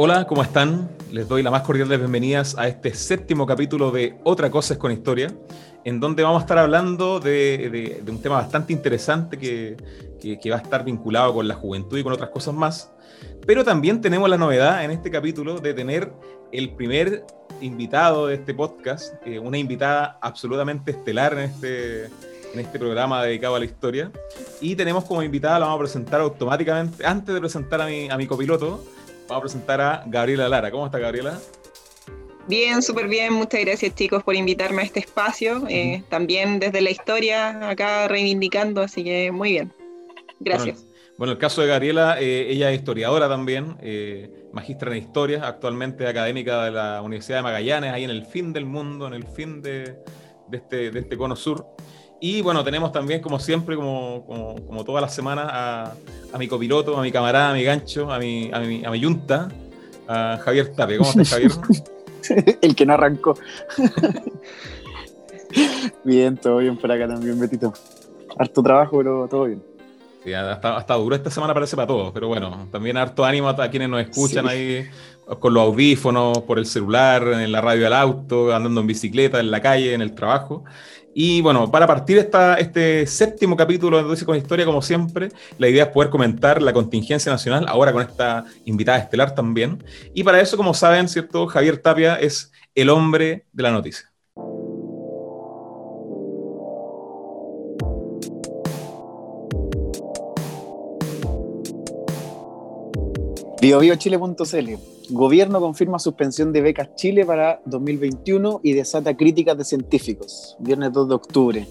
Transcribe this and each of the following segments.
Hola, ¿cómo están? Les doy la más cordial de bienvenidas a este séptimo capítulo de Otra cosa es con historia, en donde vamos a estar hablando de, un tema bastante interesante que, va a estar vinculado con la juventud y con otras cosas más. Pero también tenemos la novedad en este capítulo de tener el primer invitado de este podcast, eh, una invitada absolutamente estelar en este, en este programa dedicado a la historia. Y tenemos como invitada, la vamos a presentar automáticamente, antes de presentar a mi, a mi copiloto, Vamos a presentar a Gabriela Lara. ¿Cómo está Gabriela? Bien, súper bien. Muchas gracias chicos por invitarme a este espacio. Eh, también desde la historia acá reivindicando, así que muy bien. Gracias. Bueno, el caso de Gabriela, eh, ella es historiadora también, eh, magistra en historia, actualmente académica de la Universidad de Magallanes, ahí en el fin del mundo, en el fin de, este, de este cono sur. Y bueno, tenemos también, como siempre, como, como, como todas las semanas, a, a, mi copiloto, a mi camarada, a mi gancho, a mi, a mi, a mi yunta, a Javier Tape. ¿Cómo estás, Javier? El que no arrancó. bien, todo bien por acá también, Betito. Harto trabajo, pero todo bien. Sí, hasta, hasta duro esta semana parece para todos, pero bueno, también harto ánimo a quienes nos escuchan ahí con los audífonos, por el celular, en la radio del auto, andando en bicicleta, en la calle, en el trabajo. Y bueno, para partir esta, este séptimo capítulo de Entonces con Historia, como siempre, la idea es poder comentar la contingencia nacional, ahora con esta invitada estelar también. Y para eso, como saben, ¿cierto? Javier Tapia es el hombre de la noticia. BioBioChile.cl Gobierno confirma suspensión de becas Chile para 2021 y desata críticas de científicos. Viernes 2 de octubre.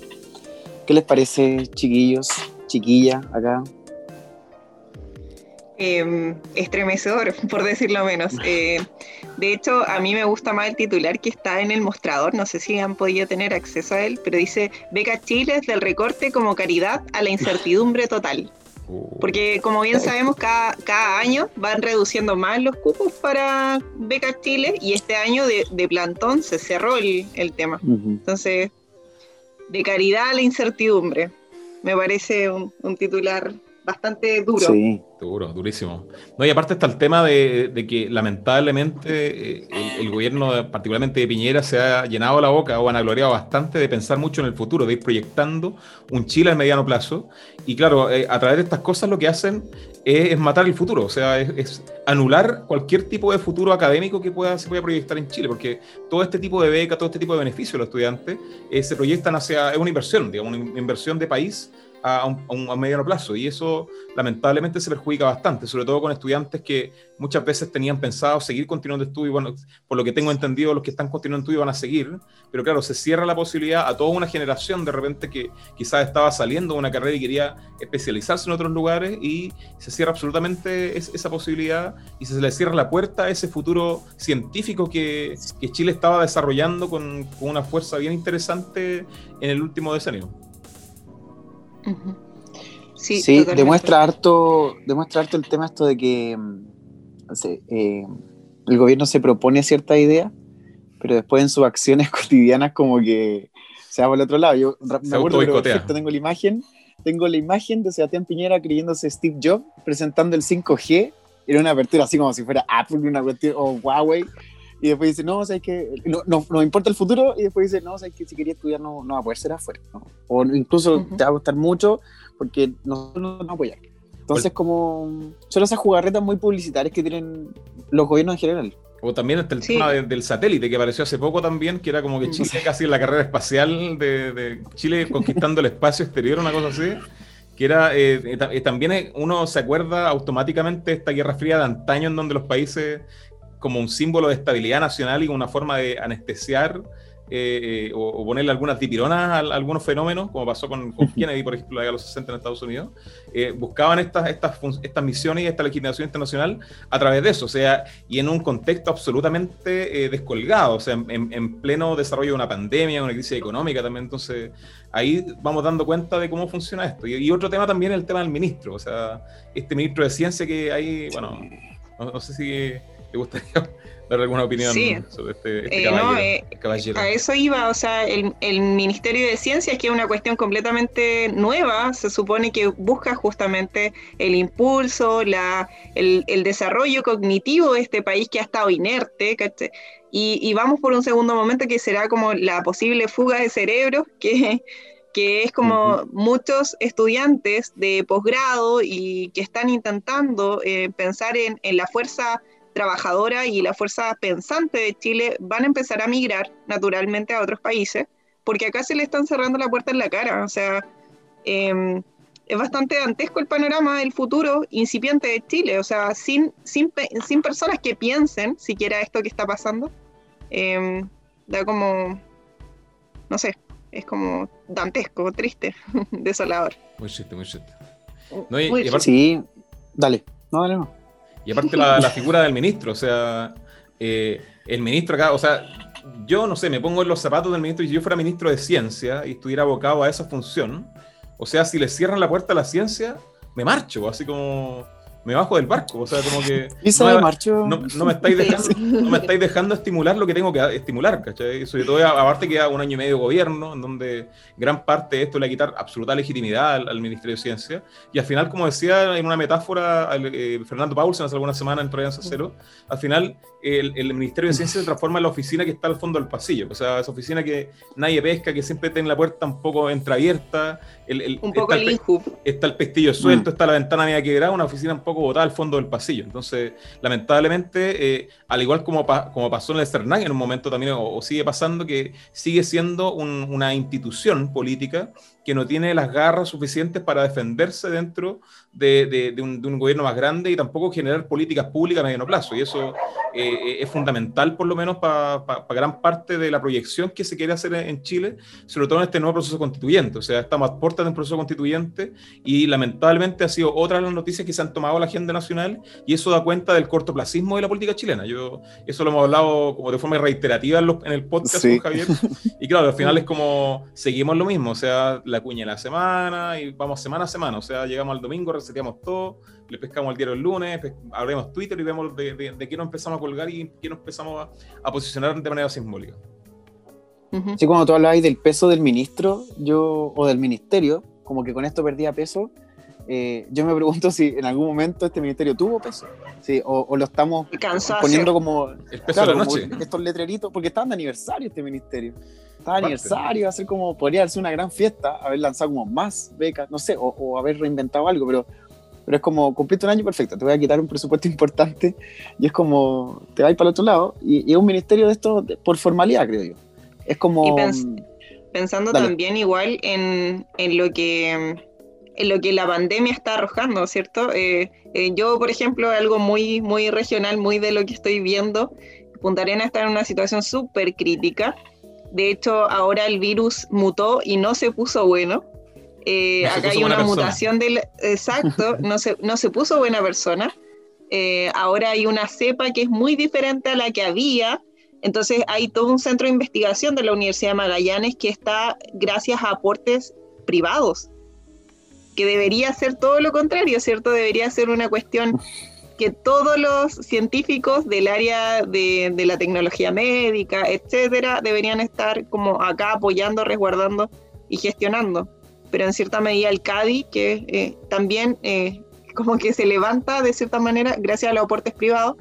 ¿Qué les parece, chiquillos, chiquilla, acá? Em, estremecedor, por decirlo menos. Eh, de hecho, a mí me gusta más el titular que está en el mostrador, no sé si han podido tener acceso a él, pero dice, Beca Chile es del recorte como caridad a la incertidumbre total. Porque como bien sabemos, cada, cada, año van reduciendo más los cupos para becas Chile y este año de, de plantón se cerró el, el tema. Entonces, de caridad a la incertidumbre, me parece un, un titular bastante duro. Sí. Duro, durísimo. No, y aparte está el tema de, que lamentablemente eh, el, gobierno, particularmente de Piñera, se ha llenado la boca o gloriado bastante de pensar mucho en el futuro, de ir proyectando un Chile a mediano plazo. Y claro, eh, a través de estas cosas lo que hacen es, matar el futuro, o sea, es, anular cualquier tipo de futuro académico que pueda, se pueda proyectar en Chile, porque todo este tipo de beca, todo este tipo de beneficios de los estudiantes eh, se proyectan hacia, es una inversión, digamos, una inversión de país a, un, a, mediano plazo y eso lamentablemente se perjudica bastante, sobre todo con estudiantes que muchas veces tenían pensado seguir continuando estudio, bueno, por lo que tengo entendido los que están continuando estudio van a seguir, pero claro, se cierra la posibilidad a toda una generación de repente que quizás estaba saliendo de una carrera y quería especializarse en otros lugares y se cierra absolutamente esa posibilidad y se le cierra la puerta a ese futuro científico que, Chile estaba desarrollando con, con una fuerza bien interesante en el último decenio. Sí, demuestra harto, demuestra harto el tema esto de que mm, eh, el gobierno se propone cierta idea, pero después en sus acciones cotidianas como que se va por el otro lado. Yo me acuerdo perfecto, tengo la imagen, tengo la imagen de Sebastián Piñera creyéndose Steve Jobs presentando el 5G, era una apertura así como si fuera Apple, una cuestión, o Huawei, y después dice, no, o sea, que no, no, no, importa el futuro, y después dice, no, o sea, que si quería estudiar no, no va a poder ser afuera, o incluso te va a costar mucho porque nosotros no nos apoyamos. Entonces, como son esas jugarretas muy publicitarias que tienen los gobiernos en general. O también está el tema del satélite que apareció hace poco también, que era como que Chile casi en la carrera espacial de, de Chile conquistando el espacio exterior, una cosa así que era, eh, eh también uno se acuerda automáticamente de esta guerra fría de antaño en donde los países como un símbolo de estabilidad nacional y una forma de anestesiar eh, o, ponerle algunas dipironas a, algunos fenómenos, como pasó con, Kennedy, por ejemplo, a los 60 en Estados Unidos, eh, buscaban estas, estas, estas misiones y esta legitimación internacional a través de eso, o sea, y en un contexto absolutamente eh, descolgado, o sea, en, pleno desarrollo de una pandemia, una crisis económica también, entonces ahí vamos dando cuenta de cómo funciona esto. Y, y otro tema también es el tema del ministro, o sea, este ministro de ciencia que hay, bueno, no sé si ¿Te gustaría dar alguna opinión sobre este, este eh, eh, caballero, A eso iba, o sea, el, Ministerio de Ciencias, que es una cuestión completamente nueva, se supone que busca justamente el impulso, la, el, desarrollo cognitivo de este país que ha estado inerte, y, y, vamos por un segundo momento que será como la posible fuga de cerebros que que es como muchos estudiantes de posgrado y que están intentando eh, pensar en, la fuerza trabajadora y la fuerza pensante de Chile van a empezar a migrar naturalmente a otros países, porque acá se le están cerrando la puerta en la cara. O sea, em, es bastante dantesco el panorama del futuro incipiente de Chile. O sea, sin, sin, sin personas que piensen siquiera esto que está pasando, em, da como, no sé, es como dantesco, triste, desolador. Muy triste, muy triste. sí, dale, no, dale, no. Y aparte la, figura del ministro, o sea, eh, el ministro acá, o sea, yo no sé, me pongo en los zapatos del ministro y si yo fuera ministro de ciencia y estuviera abocado a esa función, o sea, si le cierran la puerta a la ciencia, me marcho, así como me bajo del barco. O sea, como que. no, me, estáis dejando, no me estáis dejando estimular lo que tengo que estimular, ¿cachai? Sobre todo, aparte queda un año y medio de gobierno, en donde gran parte de esto le va a quitar absoluta legitimidad al, Ministerio de Ciencia. Y al final, como decía en una metáfora eh, Fernando Paulsen hace algunas semanas en Tolerancia Cero, al final el, Ministerio de Ciencia se transforma en la oficina que está al fondo del pasillo. O sea, esa oficina que nadie pesca, que siempre tiene la puerta un poco entreabierta. El, un poco está, el, está el pestillo suelto, mm. está la ventana media quebrada, una oficina un poco botada al fondo del pasillo. Entonces, lamentablemente, eh, al igual como, como pasó en el CERNAC en un momento también, o, sigue pasando, que sigue siendo una institución política que no tiene las garras suficientes para defenderse dentro de, un, gobierno más grande y tampoco generar políticas públicas a mediano plazo. Y eso eh, es fundamental, por lo menos, para gran parte de la proyección que se quiere hacer en Chile, sobre todo en este nuevo proceso constituyente. O sea, estamos a puertas de un proceso constituyente y lamentablemente ha sido otra de las noticias que se han tomado la agenda nacional y eso da cuenta del cortoplacismo de la política chilena. Yo, eso lo hemos hablado como de forma reiterativa en, el podcast con Javier. Y claro, al final es como seguimos lo mismo. O sea, la cuña de la semana y vamos semana a semana. O sea, llegamos al domingo, reseteamos todo, le pescamos el diario el lunes, abrimos Twitter y vemos de, de, qué nos empezamos a colgar y qué nos empezamos a, posicionar de manera simbólica. Sí, cuando tú hablabas del peso del ministro yo o del ministerio, como que con esto perdía peso, eh, yo me pregunto si en algún momento este ministerio tuvo peso, sí, o, lo estamos poniendo como, el peso de la noche. estos letreritos, porque estaban de aniversario este ministerio. Aniversario, hacer como, podría ser una gran fiesta, haber lanzado como más becas, no sé, o, haber reinventado algo, pero, pero es como, cumpliste un año perfecto, te voy a quitar un presupuesto importante y es como, te vas para el otro lado, y, es un ministerio de esto por formalidad, creo yo. Es como... pensando también igual en, en, lo que lo que la pandemia está arrojando, ¿cierto? Eh, eh, yo, por ejemplo, algo muy, muy regional, muy de lo que estoy viendo, Punta Arena está en una situación súper crítica de hecho, ahora el virus mutó y no se puso bueno. Eh, acá hay una mutación del... Exacto, no se, no se puso buena persona. Ahora hay una cepa que es muy diferente a la que había. Entonces hay todo un centro de investigación de la Universidad de Magallanes que está gracias a aportes privados, que debería ser todo lo contrario, ¿cierto? Debería ser una cuestión que todos los científicos del área de, la tecnología médica, etcétera, deberían estar como acá apoyando, resguardando y gestionando. Pero en cierta medida el CADI, que eh, también eh, como que se levanta de cierta manera gracias a los aportes privados,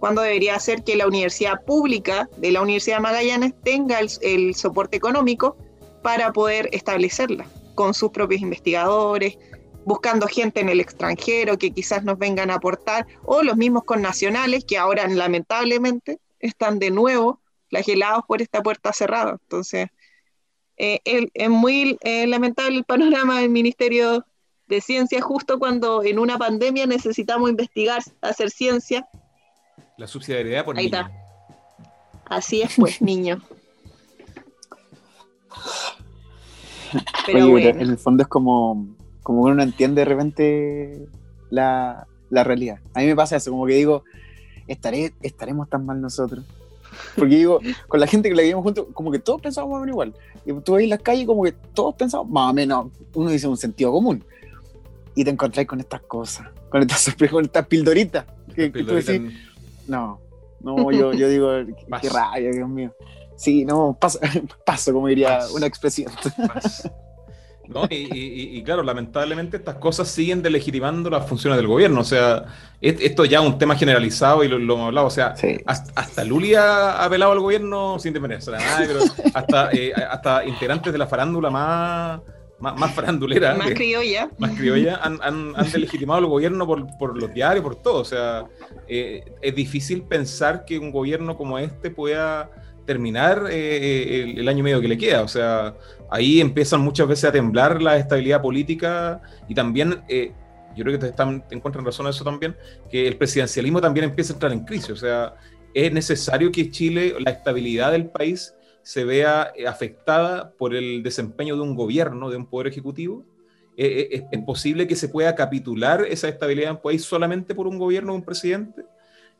cuando debería ser que la universidad pública de la Universidad de Magallanes tenga el soporte económico para poder establecerla con sus propios investigadores, buscando gente en el extranjero que quizás nos vengan a aportar, o los mismos connacionales que ahora lamentablemente están de nuevo flagelados por esta puerta cerrada. Entonces, eh, es muy eh, lamentable el panorama del Ministerio de Ciencia justo cuando en una pandemia necesitamos investigar, hacer ciencia. La subsidiariedad por Ahí Está. Así es, pues, niño. Pero bueno. en el fondo es como como uno no entiende de repente la, realidad. A mí me pasa eso, como que digo, ¿estaré, estaremos tan mal nosotros. Porque digo, con la gente que la vivimos juntos, como que todos pensamos más o menos igual. Y tú ves en las calles como que todos pensamos más o menos, uno dice un sentido común. Y te encontráis con estas cosas, con estas sorpresas, con estas pildoritas. Que, tú decís, no, No, yo, yo digo, qué rabia, Dios mío. Sí, no, paso, paso como diría una expresidente. ¿no? Y, claro, lamentablemente estas cosas siguen delegitimando las funciones del gobierno. O sea, esto ya es un tema generalizado y lo, hemos hablado. O sea, hasta, Luli ha apelado al gobierno sin desmerecer a nadie, pero hasta, eh, hasta integrantes de la farándula más, más, farandulera. Más criolla. Más criolla, han, han, han delegitimado al gobierno por, por, los diarios, por todo. O sea, eh, es difícil pensar que un gobierno como este pueda terminar eh, el, año medio que le queda. O sea, ahí empiezan muchas veces a temblar la estabilidad política y también, eh, yo creo que te, están, te encuentran razón en eso también, que el presidencialismo también empieza a entrar en crisis. O sea, es necesario que Chile, la estabilidad del país, se vea eh, afectada por el desempeño de un gobierno, de un poder ejecutivo. ¿Es, posible que se pueda capitular esa estabilidad en país solamente por un gobierno un presidente?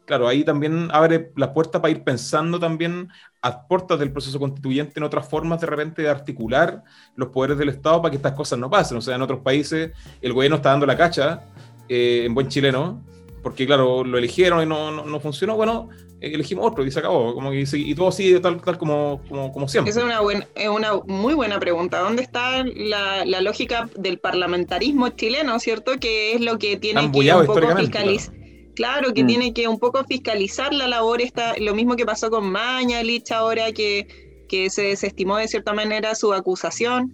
Claro, ahí también abre la puerta para ir pensando también a puertas del proceso constituyente en otras formas de repente de articular los poderes del Estado para que estas cosas no pasen. O sea, en otros países el gobierno está dando la cacha, eh, en buen chileno, porque claro, lo eligieron y no, no, funcionó, bueno, eh, elegimos otro y se acabó, como que, y todo sigue tal, tal como, como, siempre. Esa es una, buena, es una muy buena pregunta. ¿Dónde está la, la, lógica del parlamentarismo chileno, cierto? Que es lo que tiene que un poco fiscalizar. Claro, que mm. tiene que un poco fiscalizar la labor, está, lo mismo que pasó con Mañalich ahora, que, que se desestimó de cierta manera su acusación.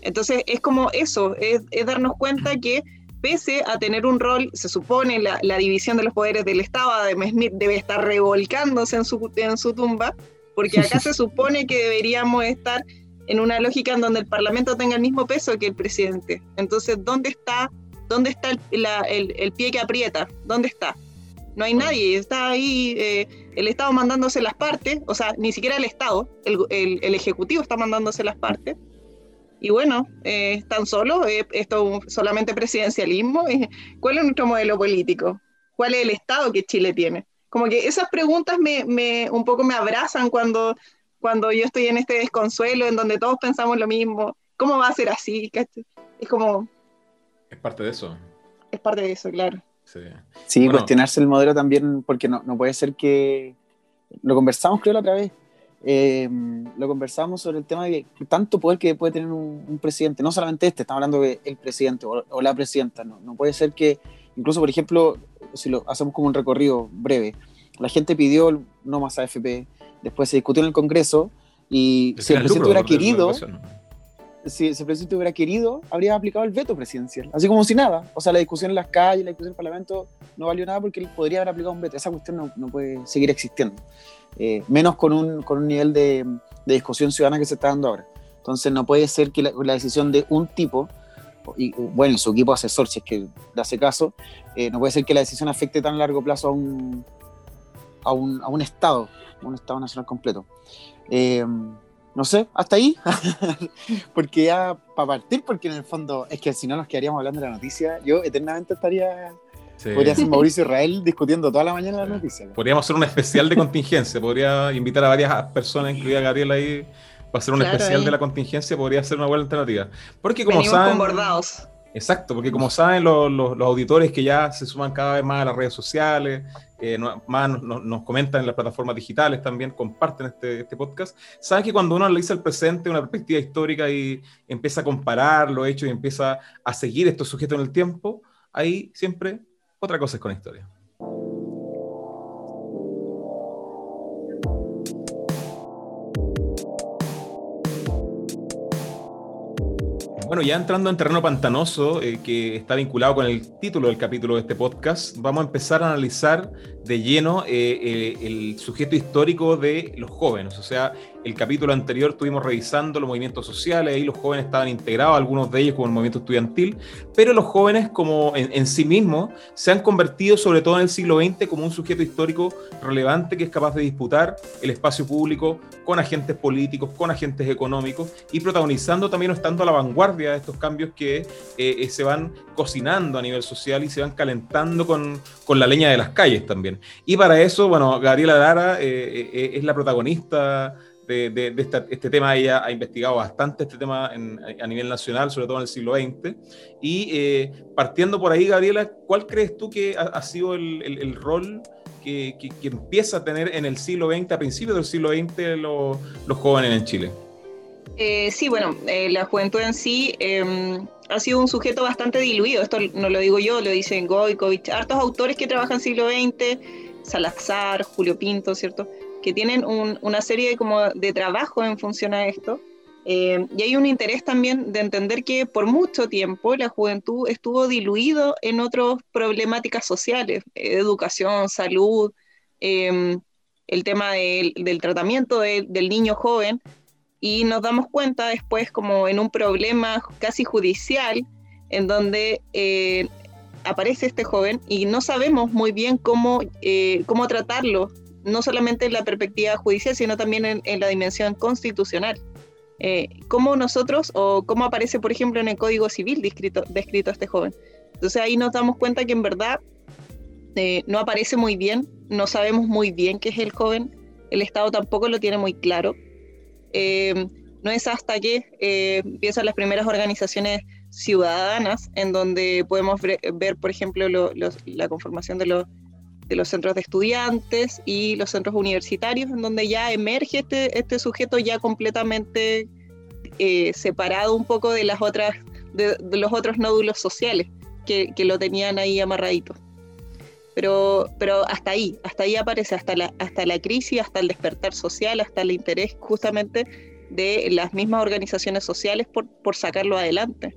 Entonces es como eso, es, darnos cuenta que pese a tener un rol, se supone la, división de los poderes del Estado, Adam Smith debe estar revolcándose en su, en su tumba, porque acá se supone que deberíamos estar en una lógica en donde el Parlamento tenga el mismo peso que el presidente. Entonces, ¿dónde está ¿Dónde está el, pie que aprieta? ¿Dónde está? No hay nadie, está ahí eh, el Estado mandándose las partes, o sea, ni siquiera el Estado, el, Ejecutivo está mandándose las partes. Y bueno, eh, están solos, eh, esto solamente presidencialismo. ¿Cuál es nuestro modelo político? ¿Cuál es el Estado que Chile tiene? Como que esas preguntas me, me un poco me abrazan cuando, cuando yo estoy en este desconsuelo, en donde todos pensamos lo mismo. ¿Cómo va a ser así? Es como, es parte de eso. Es parte de eso, claro. Sí, cuestionarse el modelo también, porque no, no, puede ser que. Lo conversamos, creo, la otra vez. Eh, lo conversamos sobre el tema de tanto poder que puede tener un, presidente, no solamente este, estamos hablando de el presidente o, la presidenta, no, no puede ser que, incluso por ejemplo, si lo hacemos como un recorrido breve, la gente pidió no más AFP, después se discutió en el Congreso y si el presidente hubiera querido, si, el presidente hubiera querido, habría aplicado el veto presidencial, así como si nada. O sea, la discusión en las calles, la discusión en el Parlamento no valió nada porque él podría haber aplicado un veto. Esa cuestión no, no puede seguir existiendo, eh, menos con un, con un nivel de, de, discusión ciudadana que se está dando ahora. Entonces, no puede ser que la, decisión de un tipo, y bueno, su equipo asesor, si es que le hace caso, eh, no puede ser que la decisión afecte tan largo plazo a un, a un, a un Estado, a un Estado nacional completo. Eh, no sé, hasta ahí. porque ya, para partir, porque en el fondo, es que si no nos quedaríamos hablando de la noticia, yo eternamente estaría. Podría ser Mauricio Israel discutiendo toda la mañana la noticia. Podríamos hacer un especial de contingencia. Podría invitar a varias personas, incluida Gabriela ahí, para hacer un especial de la contingencia. Podría ser una buena alternativa. Porque como saben. Exacto, porque como saben los, los, auditores que ya se suman cada vez más a las redes sociales, eh, más nos, comentan en las plataformas digitales también, comparten este, este, podcast, saben que cuando uno analiza el presente, una perspectiva histórica y empieza a comparar lo hecho y empieza a seguir estos sujetos en el tiempo, ahí siempre otra cosa es con historia. Bueno, ya entrando en terreno pantanoso, eh, que está vinculado con el título del capítulo de este podcast, vamos a empezar a analizar de lleno eh, eh, el sujeto histórico de los jóvenes. O sea, el capítulo anterior estuvimos revisando los movimientos sociales, ahí los jóvenes estaban integrados, algunos de ellos como el movimiento estudiantil, pero los jóvenes como en, sí mismos se han convertido, sobre todo en el siglo XX, como un sujeto histórico relevante que es capaz de disputar el espacio público con agentes políticos, con agentes económicos y protagonizando también estando a la vanguardia de estos cambios que eh, se van cocinando a nivel social y se van calentando con, con la leña de las calles también. Y para eso, bueno, Gabriela Lara eh, eh, es la protagonista de, este tema. Ella ha investigado bastante este tema a nivel nacional, sobre todo en el siglo XX. Y eh, partiendo por ahí, Gabriela, ¿cuál crees tú que ha, sido el, rol que, empieza a tener en el siglo XX, a principios del siglo XX, los jóvenes en Chile? Eh, sí, bueno, eh, la juventud en sí em, ha sido un sujeto bastante diluido. Esto no lo digo yo, lo dicen Goikovich, hartos autores que trabajan siglo XX, Salazar, Julio Pinto, ¿cierto? Que tienen una serie como de trabajo en función a esto. Em, y hay un interés también de entender que por mucho tiempo la juventud estuvo diluido en otras problemáticas sociales, educación, salud, em, el tema del, tratamiento del niño joven y nos damos cuenta después como en un problema casi judicial en donde eh, aparece este joven y no sabemos muy bien cómo, eh, cómo tratarlo, no solamente en la perspectiva judicial, sino también en, la dimensión constitucional. Eh, cómo nosotros, o cómo aparece, por ejemplo, en el Código Civil descrito, descrito este joven. Entonces ahí nos damos cuenta que en verdad no aparece muy bien, no sabemos muy bien qué es el joven, el Estado tampoco lo tiene muy claro. Eh, no es hasta que eh, empiezan las primeras organizaciones ciudadanas, en donde podemos ver, por ejemplo, la conformación de los, de los centros de estudiantes y los centros universitarios, en donde ya emerge este, este sujeto ya completamente eh, separado un poco de, las otras, de, los otros nódulos sociales que, que lo tenían ahí amarradito. Pero, pero hasta ahí, hasta ahí aparece, hasta la, hasta la crisis, hasta el despertar social, hasta el interés justamente de las mismas organizaciones sociales por, por sacarlo adelante.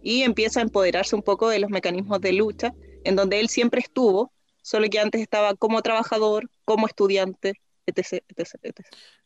Y empieza a empoderarse un poco de los mecanismos de lucha, en donde él siempre estuvo, solo que antes estaba como trabajador, como estudiante, etc.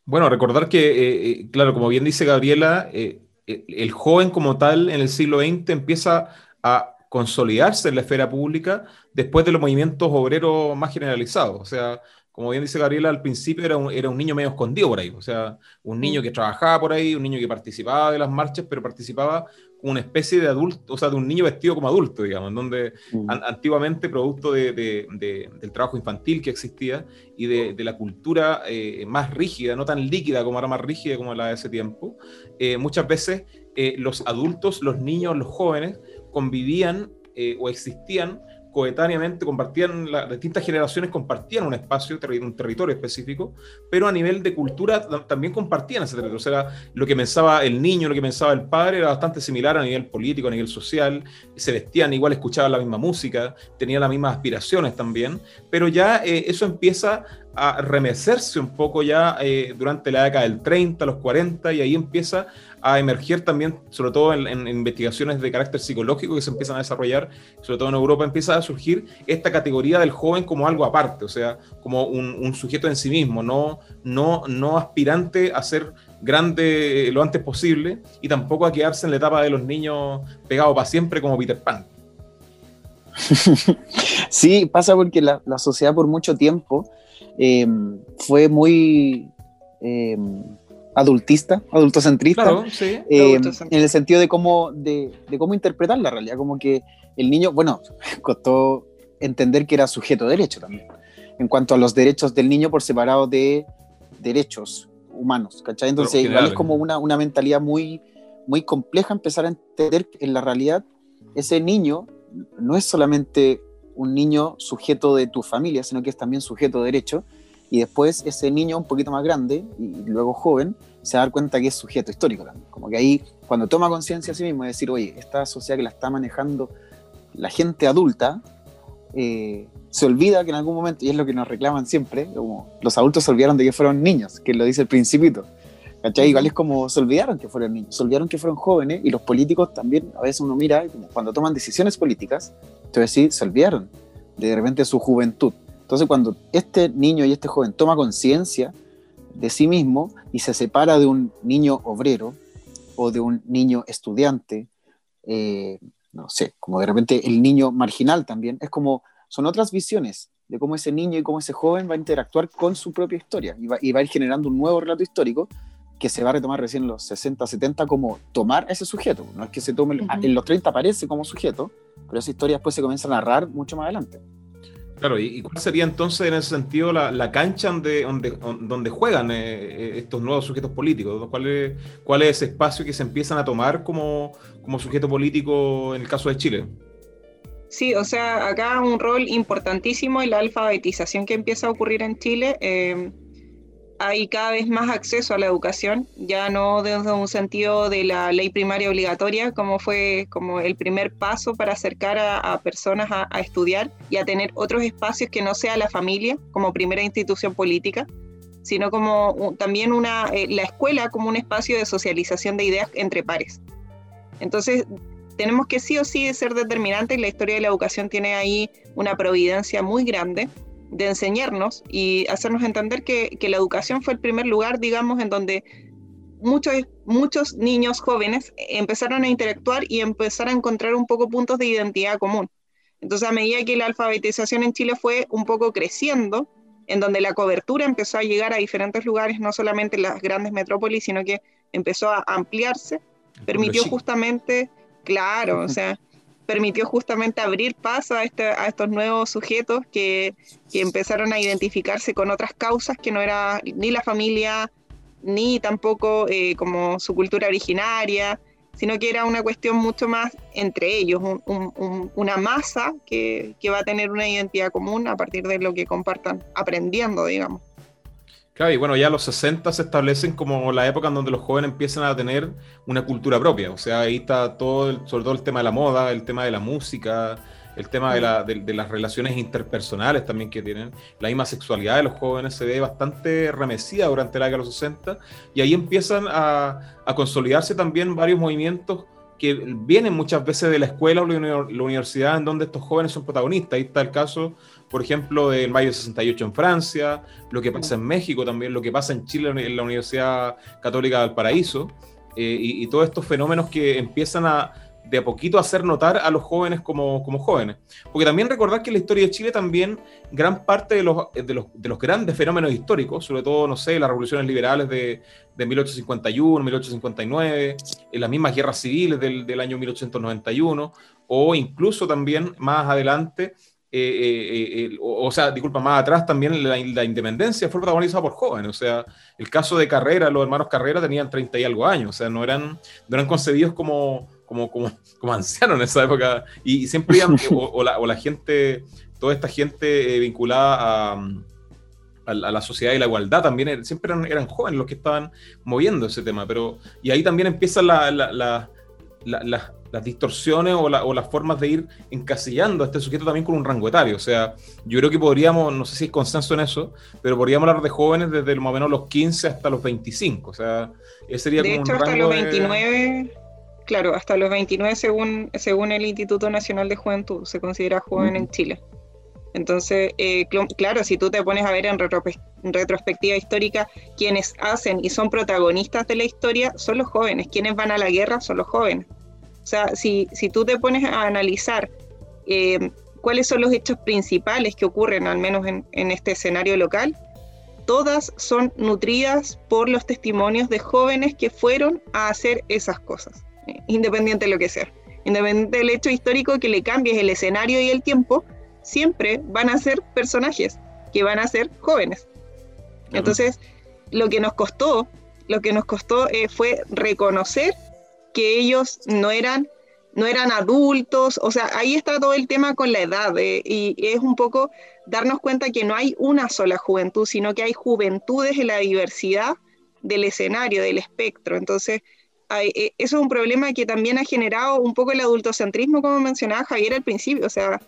Bueno, recordar que, eh, eh, claro, como bien dice Gabriela, eh, el joven como tal en el siglo XX empieza a consolidarse en la esfera pública después de los movimientos obreros más generalizados. O sea, como bien dice Gabriela, al principio era un, era un niño medio escondido por ahí. O sea, un niño que trabajaba por ahí, un niño que participaba de las marchas, pero participaba una especie de adulto, o sea, de un niño vestido como adulto, digamos, en donde mm. antiguamente, producto de, del trabajo infantil que existía y de, la cultura eh, más rígida, no tan líquida como era más rígida como la de ese tiempo, eh, muchas veces eh, los adultos, los niños, los jóvenes, convivían o existían coetáneamente, compartían, las distintas generaciones compartían un espacio, un territorio específico, pero a nivel de cultura también compartían ese territorio. O sea, lo que pensaba el niño, lo que pensaba el padre era bastante similar a nivel político, a nivel social, se vestían igual, escuchaban la misma música, tenían las mismas aspiraciones también, pero ya eh, eso empieza a remecerse un poco ya eh, durante la década del 30, los 40, y ahí empieza a emerger también, sobre todo en, investigaciones de carácter psicológico que se empiezan a desarrollar, sobre todo en Europa, empieza a surgir esta categoría del joven como algo aparte, o sea, como un, sujeto en sí mismo, no, no, no aspirante a ser grande lo antes posible y tampoco a quedarse en la etapa de los niños pegados para siempre como Peter Pan. Sí, pasa porque la, sociedad por mucho tiempo eh, fue muy... Eh, adultista, adultocentrista, eh, en el sentido de cómo, de, cómo interpretar la realidad, como que el niño, bueno, costó entender que era sujeto de derecho también, en cuanto a los derechos del niño por separado de derechos humanos, ¿cachai? Entonces, igual es como una, una mentalidad muy, muy compleja empezar a entender que en la realidad. Ese niño no es solamente un niño sujeto de tu familia, sino que es también sujeto de derecho, y después ese niño un poquito más grande y luego joven se da cuenta que es sujeto histórico también. Como que ahí, cuando toma conciencia a sí mismo, es decir, oye, esta sociedad que la está manejando la gente adulta, eh, se olvida que en algún momento, y es lo que nos reclaman siempre, como los adultos se olvidaron de que fueron niños, que lo dice el principito. ¿Cachai? Igual es como se olvidaron que fueron niños, se olvidaron que fueron jóvenes y los políticos también, a veces uno mira, cuando toman decisiones políticas, entonces sí, se olvidaron de repente su juventud. Entonces cuando este niño y este joven toma conciencia de sí mismo y se separa de un niño obrero o de un niño estudiante, eh, no sé, como de repente el niño marginal también, es como, son otras visiones de cómo ese niño y cómo ese joven va a interactuar con su propia historia y va, y va a ir generando un nuevo relato histórico que se va a retomar recién en los 60, 70 como tomar a ese sujeto. No es que se tome, en los 30 aparece como sujeto, pero esa historia después se comienza a narrar mucho más adelante. Claro, ¿y cuál sería entonces en ese sentido la, cancha donde, donde, donde juegan eh, eh, estos nuevos sujetos políticos? ¿Cuál es, ¿Cuál es ese espacio que se empiezan a tomar como, como sujeto político en el caso de Chile? Sí, o sea, acá un rol importantísimo en la alfabetización que empieza a ocurrir en Chile. Eh, hay cada vez más acceso a la educación, ya no desde un sentido de la ley primaria obligatoria, como fue como el primer paso para acercar a, personas a, estudiar y a tener otros espacios que no sea la familia como primera institución política, sino como también una, eh, la escuela como un espacio de socialización de ideas entre pares. Entonces, tenemos que sí o sí ser determinantes, la historia de la educación tiene ahí una providencia muy grande de enseñarnos y hacernos entender que, la educación fue el primer lugar, digamos, en donde muchos, muchos niños jóvenes empezaron a interactuar y empezaron a encontrar un poco puntos de identidad común. Entonces, a medida que la alfabetización en Chile fue un poco creciendo, en donde la cobertura empezó a llegar a diferentes lugares, no solamente en las grandes metrópolis, sino que empezó a ampliarse, permitió justamente, claro, o sea, permitió justamente abrir paso a, este, a estos nuevos sujetos que, que, empezaron a identificarse con otras causas que no era ni la familia, ni tampoco eh, como su cultura originaria, sino que era una cuestión mucho más entre ellos, una masa que, que va a tener una identidad común a partir de lo que compartan aprendiendo, digamos. Claro, y bueno, ya los 60 se establecen como la época en donde los jóvenes empiezan a tener una cultura propia. O sea, ahí está todo, sobre todo el tema de la moda, el tema de la música, el tema de, la, de, las relaciones interpersonales también que tienen. La misma sexualidad de los jóvenes se ve bastante remecida durante la década de los 60 y ahí empiezan a, a consolidarse también varios movimientos que vienen muchas veces de la escuela o la universidad en donde estos jóvenes son protagonistas. Ahí está el caso por ejemplo, del mayo 68 en Francia, lo que pasa en México también, lo que pasa en Chile en la Universidad Católica del Paraíso, eh, y, todos estos fenómenos que empiezan a de a poquito hacer notar a los jóvenes como, como jóvenes. Porque también recordar que en la historia de Chile también gran parte de los, de los, de los grandes fenómenos históricos, sobre todo, no sé, las revoluciones liberales de, de 1851, 1859, en las mismas guerras civiles del, del año 1891, o incluso también más adelante eh, eh, eh, o, sea, disculpa, más atrás también la, independencia fue protagonizada por jóvenes. O sea, el caso de Carrera, los hermanos Carrera tenían 30 y algo años, o sea, no eran, no eran concebidos como, como, como, como ancianos en esa época. Y, siempre iban, o, la, o, la, gente, toda esta gente vinculada a, a, la sociedad y la igualdad también, siempre eran, eran, jóvenes los que estaban moviendo ese tema. Pero, y ahí también empieza la, la, la las distorsiones o, las formas de ir encasillando a este sujeto también con un rango etario. O sea, yo creo que podríamos, no sé si hay consenso en eso, pero podríamos hablar de jóvenes desde más o menos los 15 hasta los 25. O sea, ese sería de hecho, hasta los 29, claro, hasta los 29 según, según el Instituto Nacional de Juventud, se considera joven en Chile. Entonces, eh, claro, si tú te pones a ver en, en, retrospectiva histórica, quienes hacen y son protagonistas de la historia son los jóvenes, quienes van a la guerra son los jóvenes. O sea, si, si tú te pones a analizar eh, cuáles son los hechos principales que ocurren, al menos en, en este escenario local, todas son nutridas por los testimonios de jóvenes que fueron a hacer esas cosas, eh, independiente de lo que sea. Independiente del hecho histórico que le cambies el escenario y el tiempo, siempre van a ser personajes que van a ser jóvenes. Entonces, lo que nos costó, lo que nos costó eh, fue reconocer que ellos no eran, no eran adultos, o sea, ahí está todo el tema con la edad, eh, y es un poco darnos cuenta que no hay una sola juventud, sino que hay juventudes en la diversidad del escenario, del espectro. Entonces, eh, eso es un problema que también ha generado un poco el adultocentrismo, como mencionaba Javier al principio, o sea,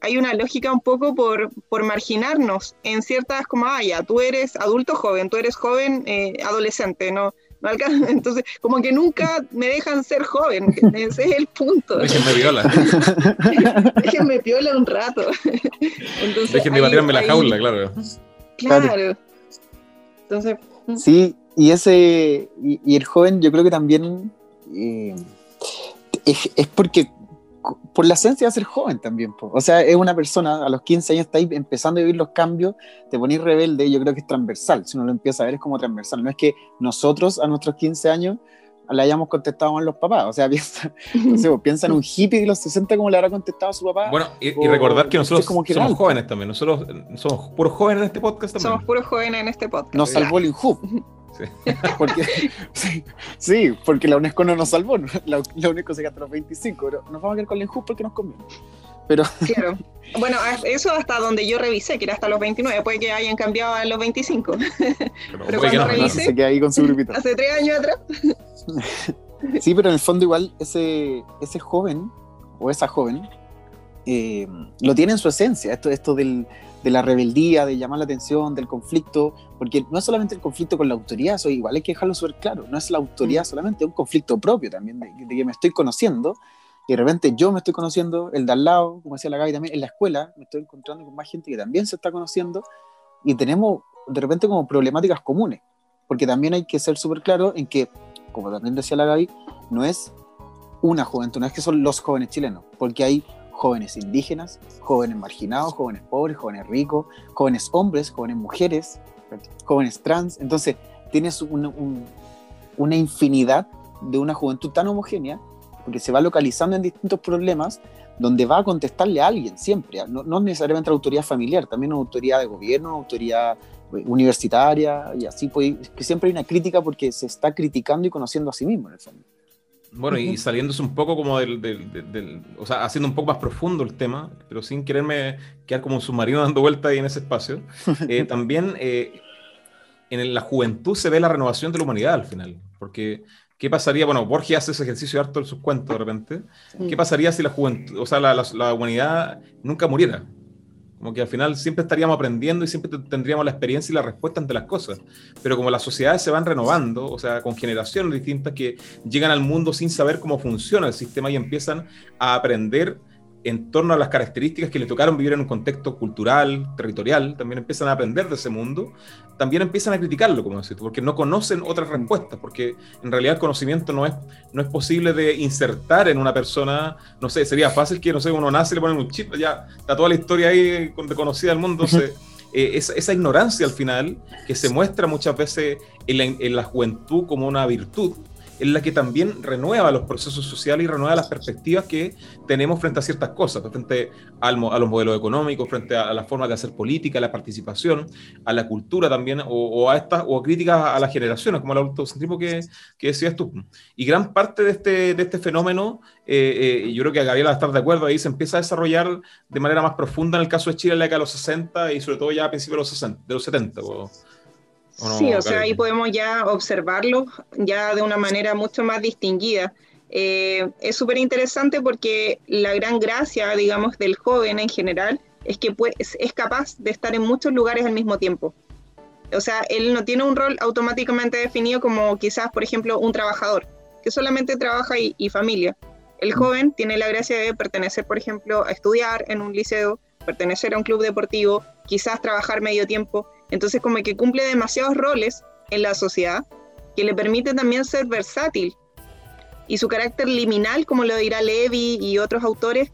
hay una lógica un poco por, por marginarnos en ciertas, como, ah, ya, tú eres adulto joven, tú eres joven eh, adolescente, ¿no? Entonces, como que nunca me dejan ser joven, ese es el punto. Déjenme viola. Déjenme viola un rato. Entonces, Déjenme batirme la jaula, claro. Claro. Entonces. Mm. Sí, y ese, y, el joven yo creo que también eh, es, es, porque por la esencia de ser joven también. O sea, es una persona, a los 15 años está ahí empezando a vivir los cambios, te ponís rebelde, yo creo que es transversal. Si uno lo empieza a ver, es como transversal. No es que nosotros a nuestros 15 años le hayamos contestado a los papás. O sea, piensa, no sé, piensa en un hippie de los 60 como le habrá contestado a su papá. Bueno, y, recordar que nosotros somos jóvenes también. Nosotros somos puros jóvenes en este podcast también. Somos puros jóvenes en este podcast. Nos salvó el Inhub. Sí. Porque, sí, porque la UNESCO no nos salvó. La, la UNESCO se gastó los 25, pero nos vamos a quedar con la INJU porque nos conviene. pero... Claro. Bueno, eso hasta donde yo revisé, que era hasta los 29, puede que hayan cambiado a los 25. Pero, cuando revisé, hace tres años atrás. sí, pero en el fondo igual ese, ese joven o esa joven eh, lo tiene en su esencia, esto, esto del, de la rebeldía, de llamar la atención, del conflicto, porque no es solamente el conflicto con la autoridad, eso igual hay que dejarlo súper claro, no es la autoridad mm. solamente, es un conflicto propio también, de, que me estoy conociendo, y de repente yo me estoy conociendo, el de al lado, como decía la Gaby también, en la escuela me estoy encontrando con más gente que también se está conociendo, y tenemos de repente como problemáticas comunes, porque también hay que ser súper claro en que, como también decía la Gaby, no es una juventud, no es que son los jóvenes chilenos, porque hay jóvenes indígenas, jóvenes marginados, jóvenes pobres, jóvenes ricos, jóvenes hombres, jóvenes mujeres, jóvenes trans. Entonces, tienes una infinidad de una juventud tan homogénea, porque se va localizando en distintos problemas, donde va a contestarle a alguien siempre, no, necesariamente a la autoridad familiar, también a autoridad de gobierno, autoridad eh, universitaria, y así, pues, que siempre hay una crítica porque se está criticando y conociendo a sí mismo en el fondo. Bueno, y saliéndose un poco como del, del, o sea, haciendo un poco más profundo el tema, pero sin quererme quedar como un submarino dando vueltas ahí en ese espacio, eh, también eh, en la juventud se ve la renovación de la humanidad al final, porque ¿qué pasaría? Bueno, Borges hace ese ejercicio harto en sus cuentos de repente, ¿qué pasaría si la juventud, o sea, la, la humanidad nunca muriera? Como que al final siempre estaríamos aprendiendo y siempre tendríamos la experiencia y la respuesta ante las cosas. Pero como las sociedades se van renovando, o sea, con generaciones distintas que llegan al mundo sin saber cómo funciona el sistema y empiezan a aprender en torno a las características que le tocaron vivir en un contexto cultural, territorial, también empiezan a aprender de ese mundo, también empiezan a criticarlo, como decís porque no conocen otras respuestas, porque en realidad el conocimiento no es, no es posible de insertar en una persona, no sé, sería fácil que, no sé, uno nace y le ponen un chip, ya está toda la historia ahí reconocida del mundo, entonces, eh, esa, esa, ignorancia al final, que se muestra muchas veces en en la juventud como una virtud, es la que también renueva los procesos sociales y renueva las perspectivas que tenemos frente a ciertas cosas, pues, frente a los modelos económicos, frente a, las formas de hacer política, a la participación, a la cultura también, o, a estas, o a críticas a las generaciones, como el autocentrismo que, que decías tú. Y gran parte de este, de este fenómeno, eh, eh, yo creo que a Gabriela va a estar de acuerdo, ahí se empieza a desarrollar de manera más profunda en el caso de Chile en la década de los 60 y sobre todo ya a principios de los, 60, de los 70 sí, o sea, ahí podemos ya observarlo ya de una manera mucho más distinguida. Eh, es súper interesante porque la gran gracia, digamos, del joven en general es que es capaz de estar en muchos lugares al mismo tiempo. O sea, él no tiene un rol automáticamente definido como quizás, por ejemplo, un trabajador, que solamente trabaja y, y familia. El mm. joven tiene la gracia de pertenecer, por ejemplo, a estudiar en un liceo, pertenecer a un club deportivo, quizás trabajar medio tiempo, entonces como que cumple demasiados roles en la sociedad que le permite también ser versátil. Y su carácter liminal, como lo dirá Levi y otros autores,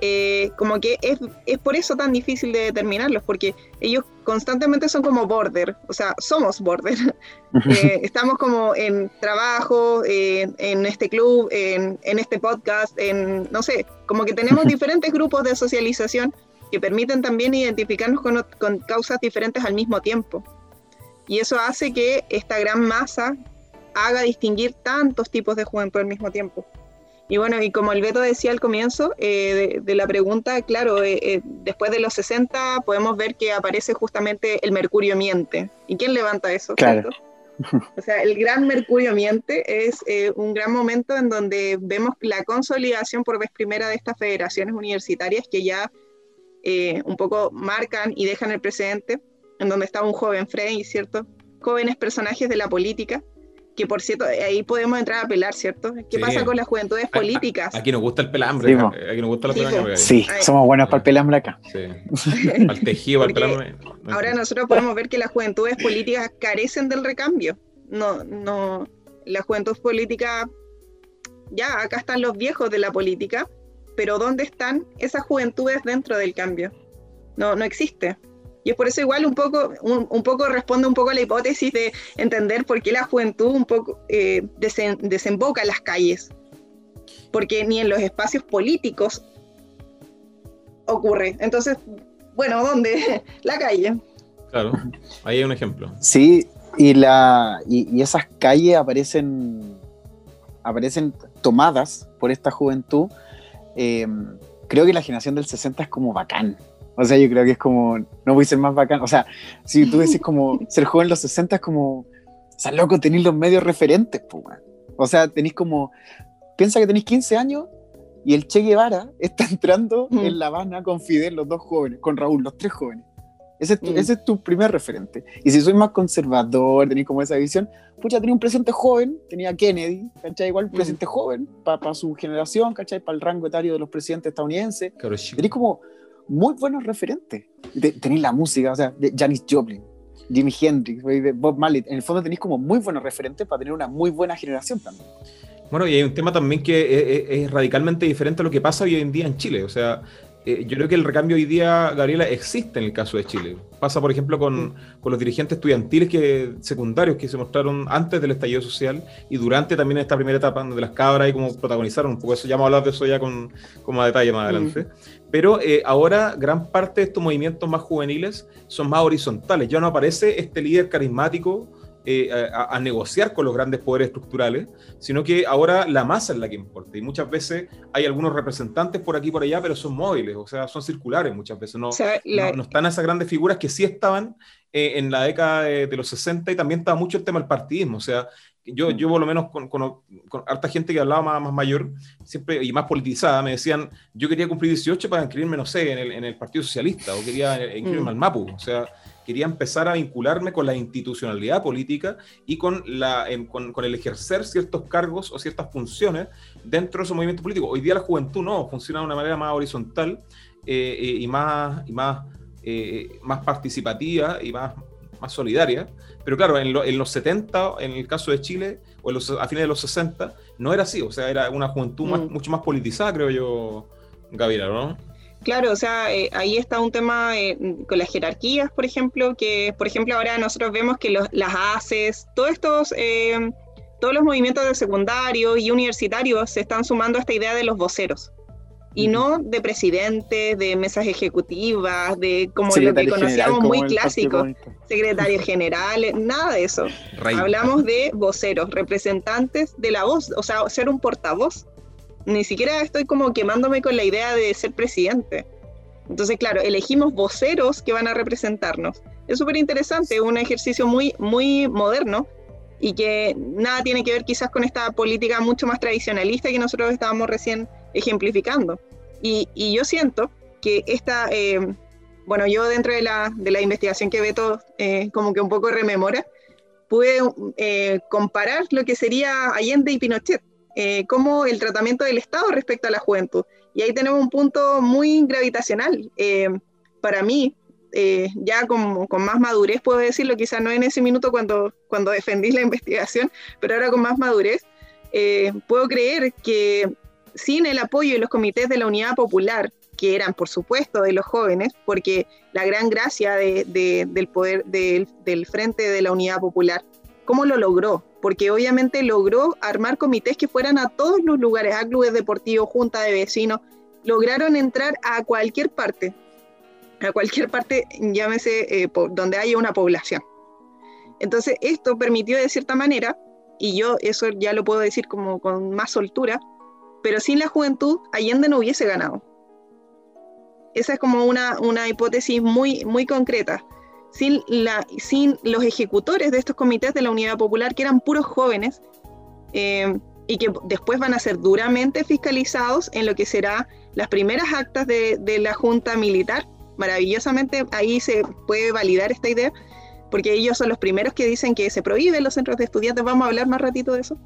eh, como que es, es, por eso tan difícil de determinarlos, porque ellos constantemente son como border, o sea, somos border. Eh, estamos como en trabajo, en este club, en, en, este podcast, en, no sé, como que tenemos diferentes grupos de socialización que permiten también identificarnos con, causas diferentes al mismo tiempo. Y eso hace que esta gran masa haga distinguir tantos tipos de juventud al mismo tiempo. Y bueno, y como el Beto decía al comienzo eh, de, la pregunta, claro, eh, eh, después de los 60 podemos ver que aparece justamente el mercurio miente. ¿Y quién levanta eso? Claro. O sea, el gran mercurio miente es un gran momento en donde vemos la consolidación por vez primera de estas federaciones universitarias que ya eh, un poco marcan y dejan el precedente, en donde estaba un joven Frey, ¿cierto? Jóvenes personajes de la política, que por cierto, ahí podemos entrar a pelar, ¿cierto? ¿Qué pasa con las juventudes políticas? Aquí nos gusta el pelambre, sí, aquí nos gusta la Sí, somos buenos para el pelambre acá. Sí. Al tejido, para el pelambre. Ahora nosotros podemos ver que las juventudes políticas carecen del recambio. No, no, la juventud política, ya, acá están los viejos de la política, pero ¿dónde están esas juventudes dentro del cambio? No, no existe. Y es por eso igual un poco, un, poco responde un poco a la hipótesis de entender por qué la juventud un poco eh, desemboca en las calles. Porque ni en los espacios políticos ocurre. Entonces, bueno, ¿dónde? la calle. Claro, ahí hay un ejemplo. Sí, y, la, y, esas calles aparecen, aparecen tomadas por esta juventud Em, creo que la generación del 60 es como bacán. O sea, yo creo que es como, no voy a ser más bacán. O sea, si tú decís como ser joven en los 60 es como, o sea, loco, tenéis los medios referentes, pues, O sea, tenéis como, piensa que tenéis 15 años y el Che Guevara está entrando mm. en La Habana con Fidel, los dos jóvenes, con Raúl, los tres jóvenes. Ese es, tu, mm. ese es tu primer referente. Y si soy más conservador, tenéis como esa visión, pues ya tenía un presidente joven, tenía Kennedy, ¿cachai? Igual un mm. presidente joven para su generación, ¿cachai? Para el rango etario de los presidentes estadounidenses. Tenéis como muy buenos referentes. Tenéis la música, o sea, de Janis Joplin, Jimi Hendrix, Bob Marley. En el fondo tenéis como muy buenos referentes para tener una muy buena generación también. Bueno, y hay un tema también que es, radicalmente diferente a lo que pasa hoy en día en Chile. O sea, eh, yo creo que el recambio hoy día, Gabriela, existe en el caso de Chile. Pasa, por ejemplo, con, con, los dirigentes estudiantiles que, secundarios que se mostraron antes del estallido social y durante también esta primera etapa de las cabras y cómo protagonizaron un poco eso. Ya vamos a hablar de eso ya con, con más detalle más adelante. Pero eh, ahora gran parte de estos movimientos más juveniles son más horizontales. Ya no aparece este líder carismático eh, a, negociar con los grandes poderes estructurales, sino que ahora la masa es la que importa. Y muchas veces hay algunos representantes por aquí y por allá, pero son móviles, o sea, son circulares muchas veces. No, no, están esas grandes figuras que sí estaban eh, en la década de, los 60 y también estaba mucho el tema del partidismo. O sea, yo, yo por lo menos con, con, harta gente que hablaba más, más, mayor siempre y más politizada, me decían, yo quería cumplir 18 para inscribirme, no sé, en el, en el Partido Socialista o quería inscribirme mm. al MAPU. O sea, quería empezar a vincularme con la institucionalidad política y con, la, con, el ejercer ciertos cargos o ciertas funciones dentro de esos movimientos políticos. Hoy día la juventud no, funciona de una manera más horizontal eh, eh, y, más, y más, eh, más participativa y más, más solidaria. Pero claro, en, los 70, en el caso de Chile, o a fines de los 60, no era así. O sea, era una juventud mm. mucho más politizada, creo yo, Gabriela, ¿no? Claro, o sea, eh, ahí está un tema eh, con las jerarquías, por ejemplo, que, por ejemplo, ahora nosotros vemos que las ACES, todos estos, eh, todos los movimientos de secundarios y universitarios se están sumando a esta idea de los voceros. Y no de presidentes, de mesas ejecutivas, de como lo que conocíamos muy clásico, secretarios generales, nada de eso. Hablamos de voceros, representantes de la voz, o sea, ser un portavoz ni siquiera estoy como quemándome con la idea de ser presidente. Entonces, claro, elegimos voceros que van a representarnos. Es súper interesante, un ejercicio muy, muy moderno y que nada tiene que ver quizás con esta política mucho más tradicionalista que nosotros estábamos recién ejemplificando. Y, yo siento que esta, eh, bueno, yo dentro de la, investigación que Beto eh, como que un poco rememora, pude eh, comparar lo que sería Allende y Pinochet eh, como el tratamiento del Estado respecto a la juventud. Y ahí tenemos un punto muy gravitacional. Eh, para mí, eh, ya con, con, más madurez, puedo decirlo, quizás no en ese minuto cuando, cuando defendí la investigación, pero ahora con más madurez, puedo creer que sin el apoyo de los comités de la Unidad Popular, que eran por supuesto de los jóvenes, porque la gran gracia de, del poder del, del Frente de la Unidad Popular, ¿cómo lo logró? Porque obviamente logró armar comités que fueran a todos los lugares, a clubes deportivos, junta de vecinos, lograron entrar a cualquier parte, a cualquier parte, llámese, eh, donde haya una población. Entonces, esto permitió de cierta manera, y yo eso ya lo puedo decir como con más soltura, pero sin la juventud, Allende no hubiese ganado. Esa es como una, una hipótesis muy, muy concreta sin, los ejecutores de estos comités de la Unidad Popular, que eran puros jóvenes, eh, y que después van a ser duramente fiscalizados en lo que será las primeras actas de, la Junta Militar. Maravillosamente ahí se puede validar esta idea, porque ellos son los primeros que dicen que se prohíben los centros de estudiantes. Vamos a hablar más ratito de eso.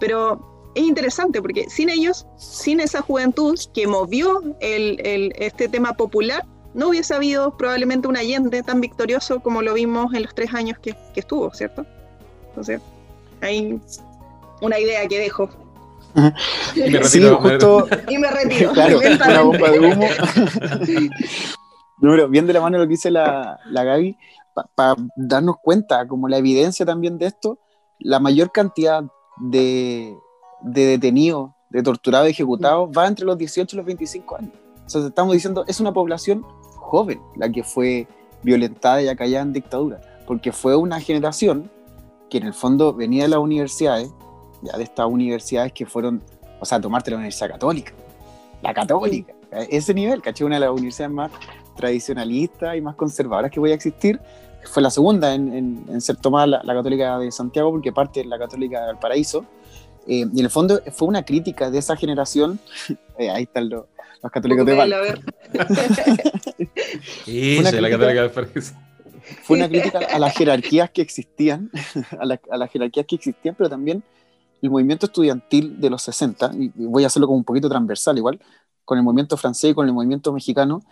Pero es interesante porque sin ellos, sin esa juventud que movió este tema popular, no hubiese habido probablemente un Allende tan victorioso como lo vimos en los tres años que, estuvo, ¿cierto? Entonces, hay una idea que dejo. y me retiro. justo... y me retiro. Claro, una bomba de humo. Número, bien de la mano lo que dice la, la Gaby, para darnos cuenta, como la evidencia también de esto, la mayor cantidad de, de detenidos, de torturados, ejecutados, va entre los 18 y los 25 años. O sea, estamos diciendo, es una población joven la que fue violentada y acallada en dictadura, porque fue una generación que en el fondo venía de las universidades, ya de estas universidades que fueron, o sea, tomarte la Universidad Católica, la Católica, a ese nivel, caché, una de las universidades más tradicionalistas y más conservadoras que voy a existir. Fue la segunda en, en, ser tomada la, Católica de Santiago, porque parte de la Católica del Paraíso. Eh, y en el fondo fue una crítica de esa generación. Eh, ahí están los, los católicos de Val. sí, la Católica del Paraíso fue una crítica a las jerarquías que existían, a, las jerarquías que existían, pero también el movimiento estudiantil de los 60, y voy a hacerlo como un poquito transversal igual, con el movimiento francés y con el movimiento mexicano,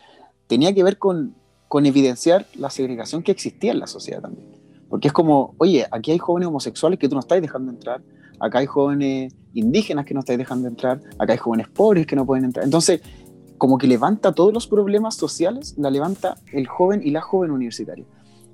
tenía que ver con, con evidenciar la segregación que existía en la sociedad también. Porque es como, oye, aquí hay jóvenes homosexuales que tú no estás dejando entrar, acá hay jóvenes indígenas que no estáis dejando entrar, acá hay jóvenes pobres que no pueden entrar. Entonces, como que levanta todos los problemas sociales, la levanta el joven y la joven universitaria.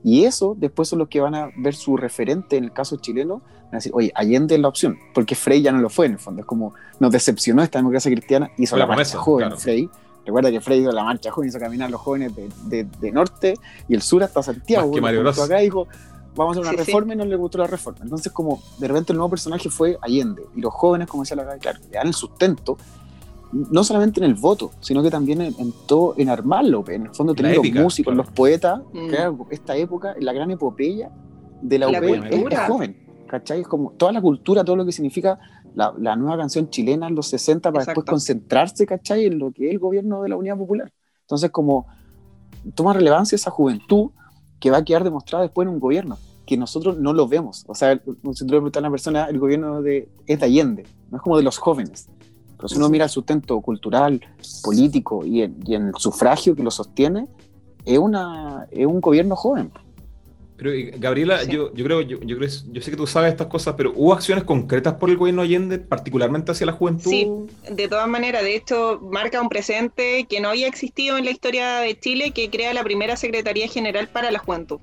Y eso después son los que van a ver su referente en el caso chileno, van a decir, oye, Allende es la opción, porque Frey ya no lo fue en el fondo, es como nos decepcionó esta democracia cristiana, hizo la, marcha joven, Frey. Recuerda que Frey hizo la marcha joven, hizo caminar a los jóvenes de, de, norte y el sur hasta Santiago. que Mario acá dijo, vamos a hacer una reforma y no le gustó la reforma. Entonces, como de repente el nuevo personaje fue Allende, y los jóvenes, como decía la claro, le dan el sustento no solamente en el voto, sino que también en, todo, en armarlo. En el fondo tener los músicos, los poetas, mm. esta época, la gran epopeya de la, UP es, joven. ¿Cachai? Es como toda la cultura, todo lo que significa la, nueva canción chilena en los 60 para después concentrarse, ¿cachai? En lo que es el gobierno de la Unidad Popular. Entonces, como toma relevancia esa juventud que va a quedar demostrada después en un gobierno, que nosotros no lo vemos. O sea, si tú le preguntas a una persona, el gobierno de, es de Allende, no es como de los jóvenes. Pero si uno mira el sustento cultural, político y en, el sufragio que lo sostiene, es, una, es un gobierno joven. Pero Gabriela, yo, yo, creo, yo, yo, creo, yo sé que tú sabes estas cosas, pero ¿hubo acciones concretas por el gobierno Allende, particularmente hacia la juventud? Sí, de todas maneras, de hecho, marca un presente que no había existido en la historia de Chile, que crea la primera Secretaría General para la Juventud.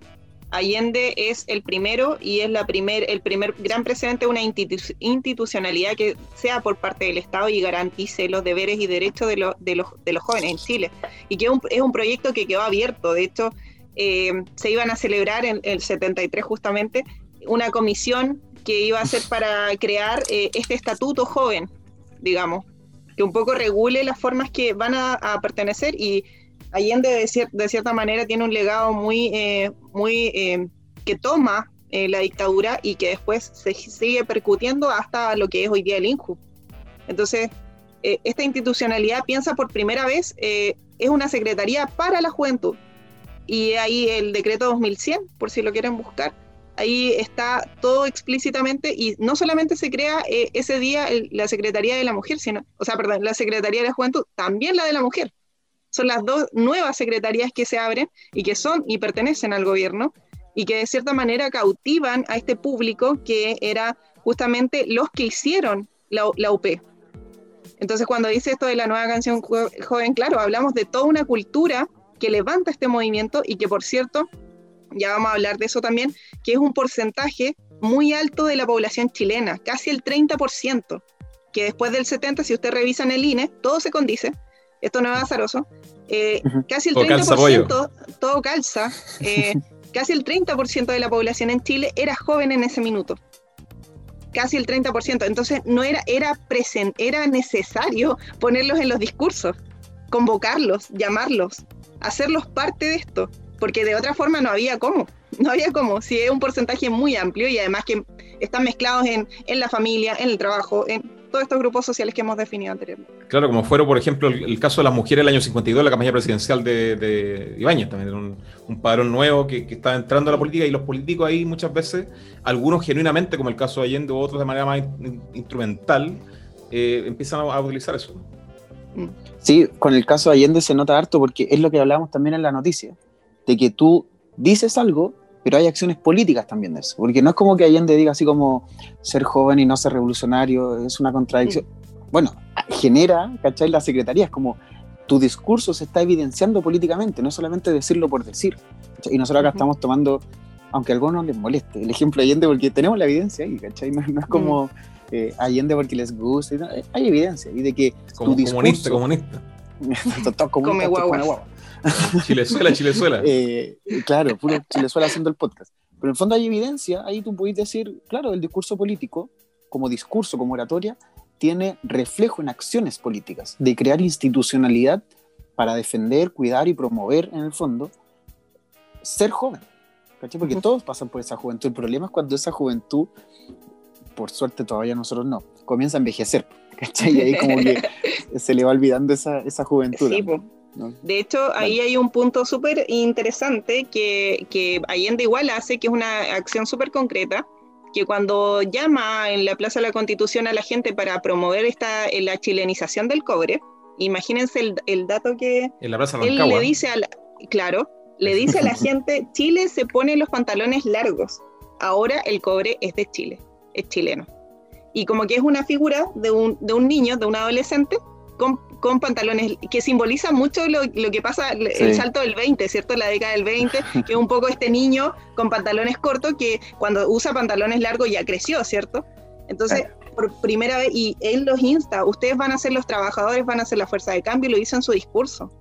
Allende es el primero y es la primer, el primer gran precedente de una institucionalidad que sea por parte del Estado y garantice los deberes y derechos de, los, de, los, de los jóvenes en Chile. Y que es un, proyecto que quedó abierto. De hecho, eh, se iban a celebrar en el 73 justamente una comisión que iba a ser para crear eh, este estatuto joven, digamos, que un poco regule las formas que van a pertenecer y Allende de, cierta manera tiene un legado muy, eh, muy eh, que toma eh, la dictadura y que después se sigue percutiendo hasta lo que es hoy día el INJU. Entonces, esta institucionalidad piensa por primera vez, es una secretaría para la juventud. Y ahí el decreto 2100, por si lo quieren buscar, ahí está todo explícitamente y no solamente se crea ese día la Secretaría de la Mujer, sino, o sea, perdón, la Secretaría de la Juventud, también la de la Mujer son las dos nuevas secretarías que se abren y que son y pertenecen al gobierno y que de cierta manera cautivan a este público que era justamente los que hicieron la, UP. Entonces cuando dice esto de la nueva canción joven, claro, hablamos de toda una cultura que levanta este movimiento y que por cierto, ya vamos a hablar de eso también, que es un porcentaje muy alto de la población chilena, casi el 30%, que después del 70, si usted revisa en el INE, todo se condice, esto no es azaroso, eh, casi el 30%, todo calza, eh, casi el 30% de la población en Chile era joven en ese minuto. Casi el 30%. Entonces no era, era, era necesario ponerlos en los discursos, convocarlos, llamarlos, hacerlos parte de esto, porque de otra forma no había cómo. No había cómo, si es un porcentaje muy amplio y además que están mezclados en, en la familia, en el trabajo, en, todos estos grupos sociales que hemos definido anteriormente. Claro, como fueron, por ejemplo, el, caso de las mujeres del año 52, la campaña presidencial de, de Ibáñez, también era un, un padrón nuevo que, que, estaba entrando a la política y los políticos ahí muchas veces, algunos genuinamente, como el caso de Allende, otros de manera más instrumental, eh, empiezan a, utilizar eso. Mm. Sí, con el caso de Allende se nota harto porque es lo que hablábamos también en la noticia, de que tú dices algo pero hay acciones políticas también de eso, porque no es como que Allende diga así como ser joven y no ser revolucionario, es una contradicción. Bueno, genera, ¿cachai? La secretaría es como tu discurso se está evidenciando políticamente, no solamente decirlo por decir. Y nosotros acá estamos tomando, aunque a algunos les moleste, el ejemplo de Allende porque tenemos la evidencia ahí, ¿cachai? No, es como eh, Allende porque les gusta, hay evidencia y de que como tu discurso, comunista, comunista. Come guagua. Chilezuela, Chilezuela. Eh, claro, puro Chilezuela haciendo el podcast. Pero en el fondo hay evidencia, ahí tú puedes decir, claro, el discurso político, como discurso, como oratoria, tiene reflejo en acciones políticas, de crear institucionalidad para defender, cuidar y promover, en el fondo, ser joven. Porque todos pasan por esa juventud. El problema es cuando esa juventud, por suerte todavía nosotros no, comienza a envejecer. ¿cachai? Y ahí como que se le va olvidando esa, esa juventud. De hecho, ahí hay un punto súper interesante que, que Allende igual hace, que es una acción súper concreta, que cuando llama en la Plaza de la Constitución a la gente para promover esta, la chilenización del cobre, imagínense el, el dato que en la Plaza él le dice a claro, le dice a la gente, Chile se pone los pantalones largos, ahora el cobre es de Chile, es chileno. Y como que es una figura de un, de un niño, de un adolescente, con, con pantalones, que simboliza mucho lo, lo que pasa, el salto del 20, ¿cierto? La década del 20, que es un poco este niño con pantalones cortos que cuando usa pantalones largos ya creció, ¿cierto? Entonces, por primera vez, y él los insta, ustedes van a ser los trabajadores, van a ser la fuerza de cambio, y lo hizo en su discurso.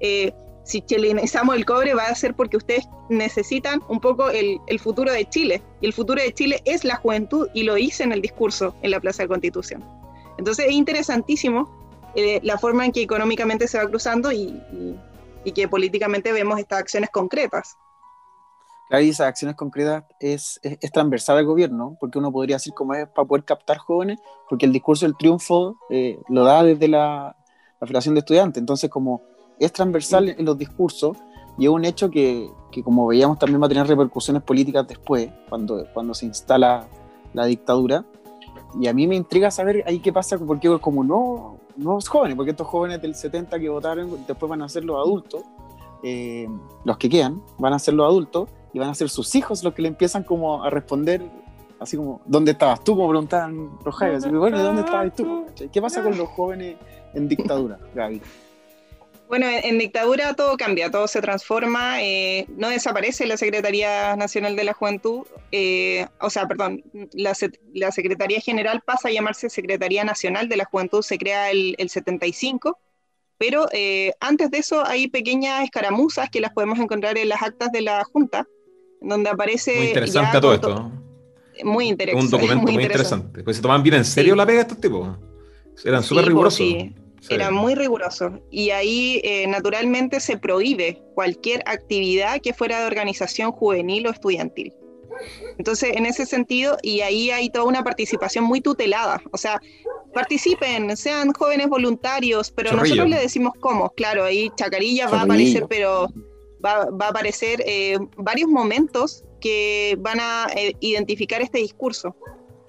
Eh, si chilenizamos el cobre va a ser porque ustedes necesitan un poco el, el, futuro de Chile. Y el futuro de Chile es la juventud y lo hice en el discurso en la Plaza de Constitución. Entonces es interesantísimo eh, la forma en que económicamente se va cruzando y, que políticamente vemos estas acciones concretas. Claro, y esas acciones concretas es, es, transversal al gobierno, porque uno podría decir cómo es para poder captar jóvenes, porque el discurso del triunfo eh, lo da desde la, la, Federación de Estudiantes, entonces como es transversal en los discursos y es un hecho que, que, como veíamos también va a tener repercusiones políticas después, cuando, cuando se instala la dictadura, y a mí me intriga saber ahí qué pasa, porque como no, nuevos jóvenes, porque estos jóvenes del 70 que votaron después van a ser los adultos, eh, los que quedan, van a ser los adultos y van a ser sus hijos los que le empiezan como a responder, así como, ¿dónde estabas tú? Como preguntaban los jóvenes, bueno, ¿dónde estabas tú? ¿Qué pasa con los jóvenes en dictadura, Gaby? Bueno, en, dictadura todo cambia, todo se transforma, eh, no desaparece la Secretaría Nacional de la Juventud, eh, o sea, perdón, la, Secretaría General pasa a llamarse Secretaría Nacional de la Juventud, se crea el, 75, pero eh, antes de eso hay pequeñas escaramuzas que las podemos encontrar en las actas de la Junta, donde aparece... Muy interesante todo esto. Muy interesante. Un documento muy, interesante. Pues se toman bien en serio la pega estos tipos. Eran súper rigurosos. Sí. Era muy riguroso. Y ahí eh, naturalmente se prohíbe cualquier actividad que fuera de organización juvenil o estudiantil. Entonces, en ese sentido, y ahí hay toda una participación muy tutelada. O sea, participen, sean jóvenes voluntarios, pero nosotros le decimos cómo. Claro, ahí Chacarilla va a aparecer, pero va, a aparecer eh, varios momentos que van a eh, identificar este discurso.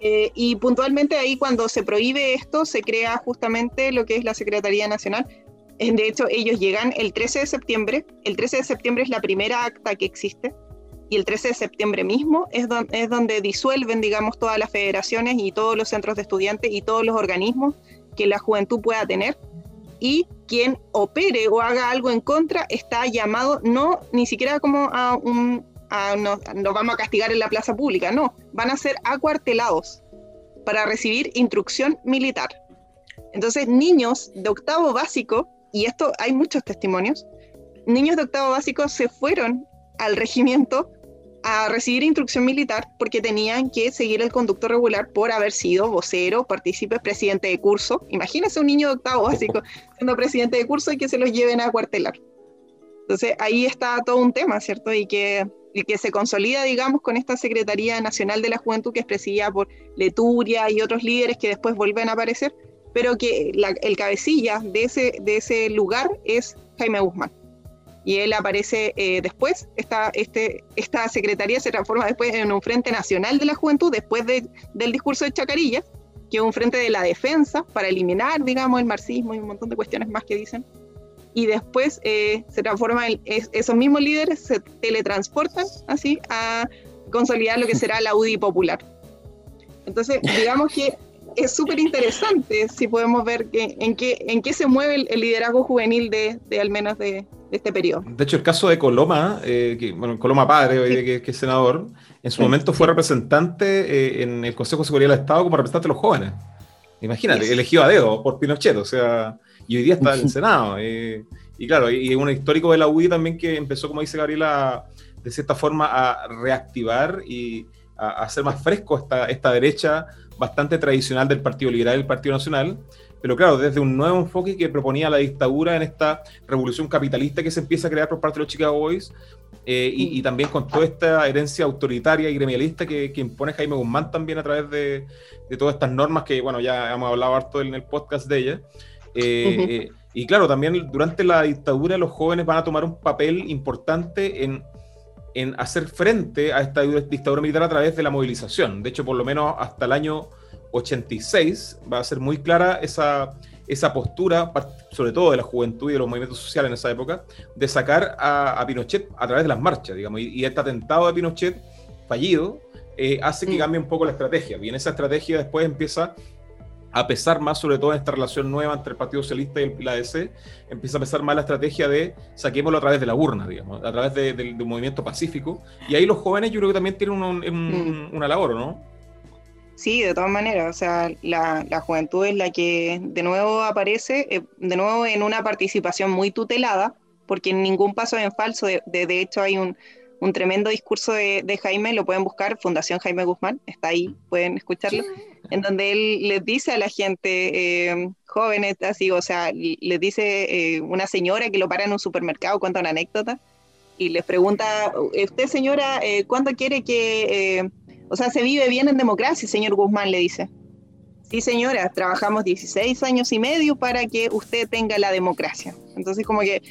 Eh, y puntualmente ahí cuando se prohíbe esto, se crea justamente lo que es la Secretaría Nacional. Eh, de hecho, ellos llegan el 13 de septiembre. El 13 de septiembre es la primera acta que existe. Y el 13 de septiembre mismo es, es donde disuelven, digamos, todas las federaciones y todos los centros de estudiantes y todos los organismos que la juventud pueda tener. Y quien opere o haga algo en contra está llamado no ni siquiera como a un, nos, vamos a castigar en la plaza pública, no, van a ser acuartelados para recibir instrucción militar. Entonces, niños de octavo básico, y esto hay muchos testimonios, niños de octavo básico se fueron al regimiento a recibir instrucción militar porque tenían que seguir el conducto regular por haber sido vocero, partícipe, presidente de curso. Imagínese un niño de octavo básico siendo presidente de curso y que se los lleven a cuartelar. Entonces ahí está todo un tema, ¿cierto? Y que el que se consolida, digamos, con esta Secretaría Nacional de la Juventud que es presidida por Leturia y otros líderes que después vuelven a aparecer, pero que el cabecilla de ese, de ese lugar es Jaime Guzmán. Y él aparece eh, después, esta, este, esta secretaría se transforma después en un Frente Nacional de la Juventud, después del discurso de Chacarilla, que es un frente de la defensa para eliminar, digamos, el marxismo y un montón de cuestiones más que dicen y después eh, se transforman, esos mismos líderes se teletransportan así a consolidar lo que será la UDI popular. Entonces, digamos que es súper interesante si podemos ver en, qué, en qué se mueve el, liderazgo juvenil de, de al menos de, este periodo. De hecho, el caso de Coloma, eh, que, bueno, Coloma padre, que, es senador, en su momento fue representante eh, en el Consejo de Seguridad del Estado como representante de los jóvenes. Imagínate, elegido a dedo por Pinochet, o sea, y hoy día está en el Senado. Eh, y claro, y, un histórico de la UDI también que empezó, como dice Gabriela, de cierta forma a reactivar y a, hacer más fresco esta, esta derecha bastante tradicional del Partido Liberal y el Partido Nacional, pero claro, desde un nuevo enfoque que proponía la dictadura en esta revolución capitalista que se empieza a crear por parte de los Chicago Boys, eh, y, también con toda esta herencia autoritaria y gremialista que, impone Jaime Guzmán también a través de, todas estas normas que, bueno, ya hemos hablado harto en el podcast de ella. Eh, eh, y claro, también durante la dictadura los jóvenes van a tomar un papel importante en, en hacer frente a esta dictadura militar a través de la movilización. De hecho, por lo menos hasta el año 86 va a ser muy clara esa, esa postura, sobre todo de la juventud y de los movimientos sociales en esa época, de sacar a, Pinochet a través de las marchas, digamos, y, este atentado de Pinochet fallido eh, hace que mm. cambie un poco la estrategia. Y en esa estrategia después empieza a pesar más, sobre todo en esta relación nueva entre el Partido Socialista y la ADC, empieza a pesar más la estrategia de saquémoslo a través de la urna, digamos, a través de, un movimiento pacífico. Y ahí los jóvenes yo creo que también tienen mm. una labor, ¿no? Sí, de todas maneras, o sea, la, juventud es la que de nuevo aparece, eh, de nuevo en una participación muy tutelada, porque en ningún paso es en falso, de, de, hecho hay un, tremendo discurso de, Jaime, lo pueden buscar, Fundación Jaime Guzmán, está ahí, pueden escucharlo, en donde él les dice a la gente, eh, jóvenes, así, o sea, les dice eh, una señora que lo para en un supermercado, cuenta una anécdota, y les pregunta, usted señora, ¿cuándo quiere que o sea, se vive bien en democracia, señor Guzmán le dice. Sí, señora, trabajamos 16 años y medio para que usted tenga la democracia. Entonces, como que,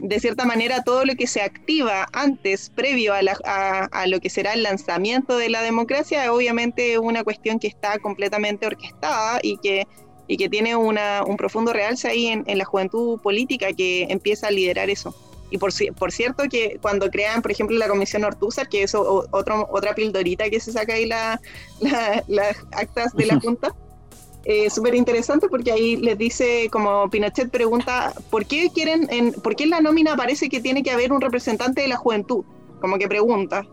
de cierta manera, todo lo que se activa antes, previo a, lo que será el lanzamiento de la democracia, obviamente es una cuestión que está completamente orquestada y que, y que tiene una, un profundo realce ahí en, en la juventud política que empieza a liderar eso. Y por, por cierto que cuando crean, por ejemplo, la comisión Ortúzar, que es otro, otra pildorita que se saca ahí las actas de la Junta, eh, súper interesante porque ahí les dice, como Pinochet pregunta, ¿por qué quieren, en, por qué en la nómina parece que tiene que haber un representante de la juventud? Como que pregunta.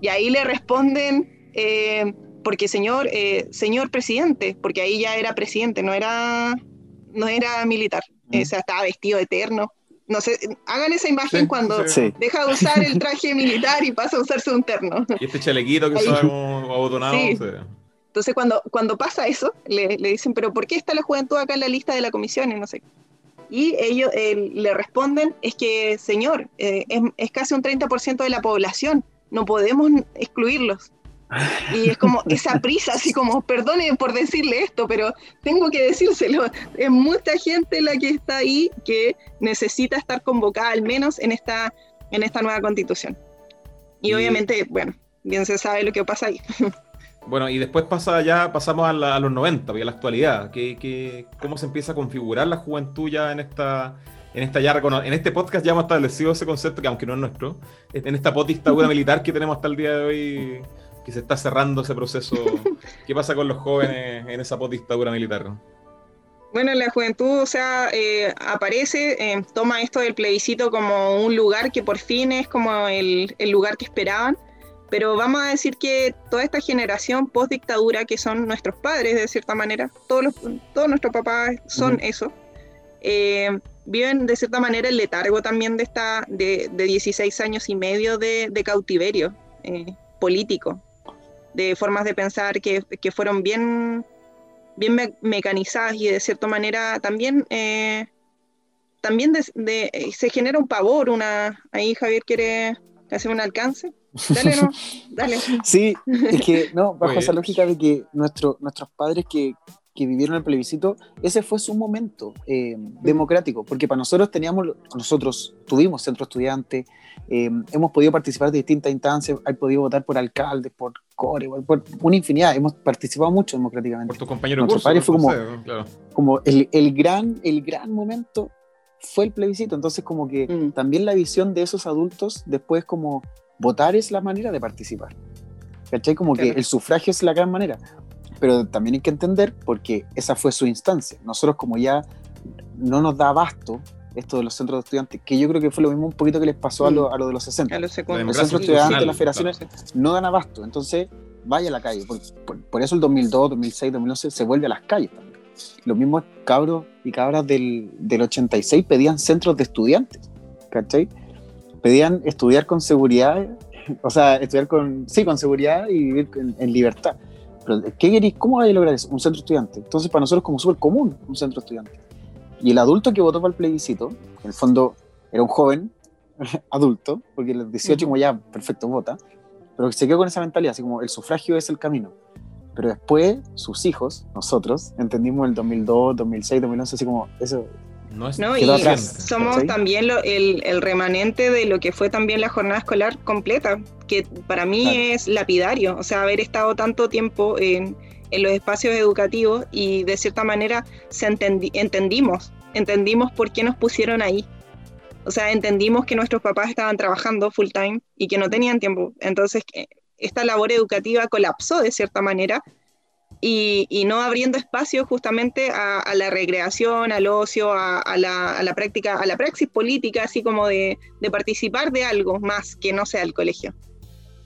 Y ahí le responden, eh, porque señor, eh, señor presidente, porque ahí ya era presidente, no era, no era militar, o sea, estaba vestido eterno no sé, hagan esa imagen cuando deja de usar el traje militar y pasa a usarse un terno. Y este chalequito que está como abotonado. Entonces cuando, cuando pasa eso, le, dicen, pero ¿por qué está la juventud acá en la lista de la comisión? Y no sé. Y ellos eh, le responden, es que, señor, eh, es, es casi un 30% de la población, no podemos excluirlos. Y es como esa prisa, así como, perdone por decirle esto, pero tengo que decírselo. Es mucha gente la que está ahí que necesita estar convocada al menos en esta, en esta nueva constitución. Y, obviamente, bueno, bien se sabe lo que pasa ahí. Bueno, y después pasa ya, pasamos a, los 90 y a la actualidad. ¿Qué, cómo se empieza a configurar la juventud ya en esta, en esta ya en este podcast ya hemos establecido ese concepto, que aunque no es nuestro, en esta potestad militar que tenemos hasta el día de hoy que se está cerrando ese proceso. ¿Qué pasa con los jóvenes en esa postdictadura militar? Bueno, la juventud, o sea, eh, aparece, eh, toma esto del plebiscito como un lugar que por fin es como el, lugar que esperaban, pero vamos a decir que toda esta generación post-dictadura, que son nuestros padres de cierta manera, todos, los, todos nuestros papás son eso, eh, viven de cierta manera el letargo también de, esta, de, 16 años y medio de, de cautiverio político. De formas de pensar que, fueron bien, bien mecanizadas y de cierta manera también, eh, también de, se genera un pavor, una, ahí Javier quiere hacer un alcance. Dale, no, dale. Sí, es que, no, bajo esa lógica de que nuestro, nuestros padres que, que vivieron el plebiscito, ese fue su momento eh, democrático, porque para nosotros teníamos, nosotros tuvimos centro estudiante, eh, hemos podido participar de distintas instancias, hay podido votar por alcaldes, por core, por, una infinidad, hemos participado mucho democráticamente. Por tus compañeros de curso, fue como, como el, el, gran, el gran momento fue el plebiscito, entonces como que mm. también la visión de esos adultos después como votar es la manera de participar. ¿Cachai? Como que el sufragio es la gran manera pero también hay que entender porque esa fue su instancia. Nosotros como ya no nos da abasto esto de los centros de estudiantes, que yo creo que fue lo mismo un poquito que les pasó a mm. lo, a lo de los 60. los, centros de estudiantes, las federaciones no dan abasto, entonces vaya a la calle. Por, eso el 2002, 2006, 2011 se vuelve a las calles también. Los mismos cabros y cabras del, del 86 pedían centros de estudiantes, ¿cachai? Pedían estudiar con seguridad, o sea, estudiar con, sí, con seguridad y vivir en libertad. ¿qué queréis? ¿Cómo vais a lograr eso? Un centro estudiante. Entonces, para nosotros, como súper común, un centro estudiante. Y el adulto que votó para el plebiscito, en el fondo era un joven adulto, porque los 18 como ya, perfecto, vota, pero que se quedó con esa mentalidad, así como el sufragio es el camino. Pero después, sus hijos, nosotros, entendimos el 2002, 2006, 2011, así como eso. No, es no y somos también el, el, remanente de lo que fue también la jornada escolar completa, que para mí es lapidario, o sea, haber estado tanto tiempo en, en los espacios educativos y de cierta manera se entendimos, entendimos por qué nos pusieron ahí. O sea, entendimos que nuestros papás estaban trabajando full time y que no tenían tiempo. Entonces, esta labor educativa colapsó de cierta manera y, no abriendo espacio justamente a, la recreación, al ocio, a, la, práctica, a la praxis política, así como de, participar de algo más que no sea el colegio.